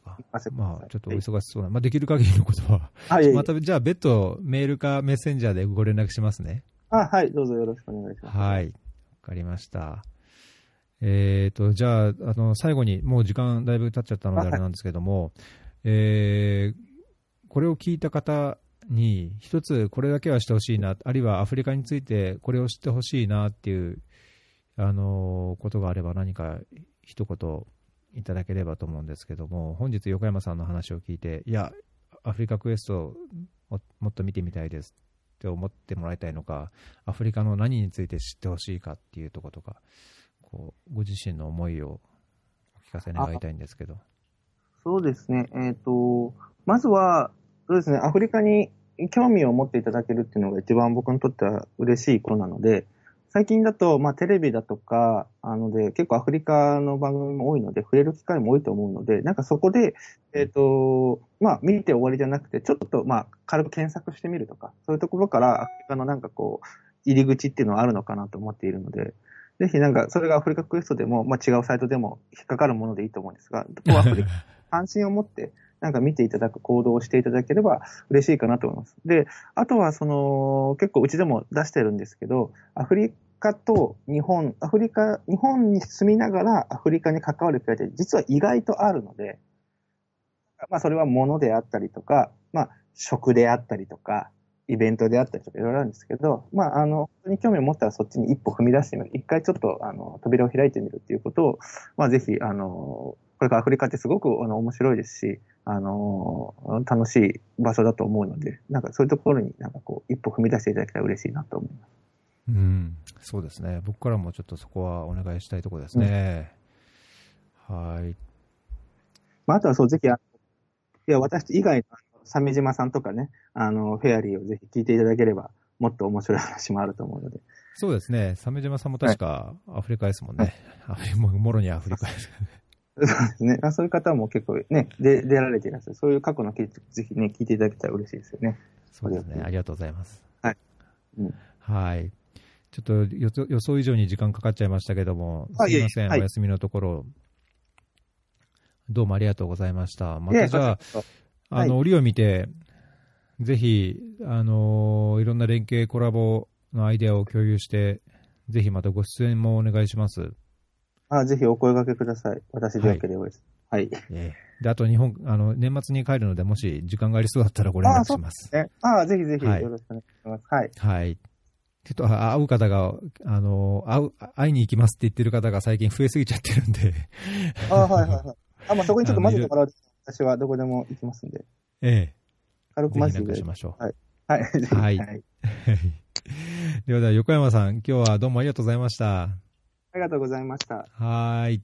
まあ、ちょっとお忙しそうな、まあ、できる限りのことは、はい、また、じゃあ、別途メールかメッセンジャーでご連絡しますね。あ、はい、どうぞよろしくお願いします。はい。わかりました。えーと、じゃあ、あの、最後に、もう時間だいぶ経っちゃったのであれなんですけども、えーこれを聞いた方に、一つこれだけはしてほしいな、あるいはアフリカについてこれを知ってほしいなっていう、あのことがあれば何か一言いただければと思うんですけども、本日横山さんの話を聞いて、いや、アフリカクエストをもっと見てみたいですって思ってもらいたいのか、アフリカの何について知ってほしいかっていうところとか、こうご自身の思いをお聞かせ願いたいんですけど。そうですね。えっ、と、まずは、そうですね、アフリカに興味を持っていただけるっていうのが一番僕にとっては嬉しいことなので、最近だと、まあ、テレビだとか、あので、結構アフリカの番組も多いので、触れる機会も多いと思うので、なんかそこで、えっ、と、まあ、見て終わりじゃなくて、ちょっと、まあ、軽く検索してみるとか、そういうところからアフリカのなんかこう、入り口っていうのはあるのかなと思っているので、ぜひなんか、それがアフリカクエストでも、まあ、違うサイトでも引っかかるものでいいと思うんですが、アフリカ 関心を持って、なんか見ていただく行動をしていただければ嬉しいかなと思います。で、あとはその、結構うちでも出してるんですけど、アフリカと日本、アフリカ、日本に住みながらアフリカに関わる機会って実は意外とあるので、まあそれは物であったりとか、まあ食であったりとか、イベントであったりとかいろいろあるんですけど、まああの、本当に興味を持ったらそっちに一歩踏み出してみる。一回ちょっとあの、扉を開いてみるっていうことを、まあぜひ、あの、これからアフリカってすごくあの面白いですし、あのー楽しい場所だと思うので、なんかそういうところになんかこう、一歩踏み出していただけたら嬉しいなと思います。うん、そうですね。僕からもちょっとそこはお願いしたいところですね。はい。まあ、あとはそう、ぜひ、いや、私以外の、鮫島さんとかね、あの、フェアリーをぜひ聞いていただければ、もっと面白い話もあると思うので。そうですね。鮫島さんも確かアフリカですもんね。アフリももろにアフリカです。そうですね。あそういう方も結構ね、で出られていらっしゃる。そういう過去の記事、ぜひね、聞いていただけたら嬉しいですよね。そうですね。ありがとうございます。はいうんはい。ちょっと予想予想以上に時間かかっちゃいましたけども、あすいません、いお休みのところ、どうもありがとうございました。またじゃあ、あの、折を見て、ぜひ、あのーいろんな連携、コラボのアイデアを共有して、ぜひまたご出演もお願いします。そあぜひお声掛けください。私でよければです。はい。ええで、あと日本、あの、年末に帰るので、もし時間がありそうだったらご連絡します。えあぜひぜひはいよろしくお願いします。はい。はい。ちょっとあ会う方が、あの、会う、会いに行きますって言ってる方が最近増えすぎちゃってるんで、あはいはいはい。あ、まあ、そこにちょっと混ぜてもらうと、私はどこでも行きますんで。え軽え、ぜひなんく混ぜてしましょう。はい。はいはい。ではでは、横山さん、今日はどうもありがとうございました。ありがとうございました。はい。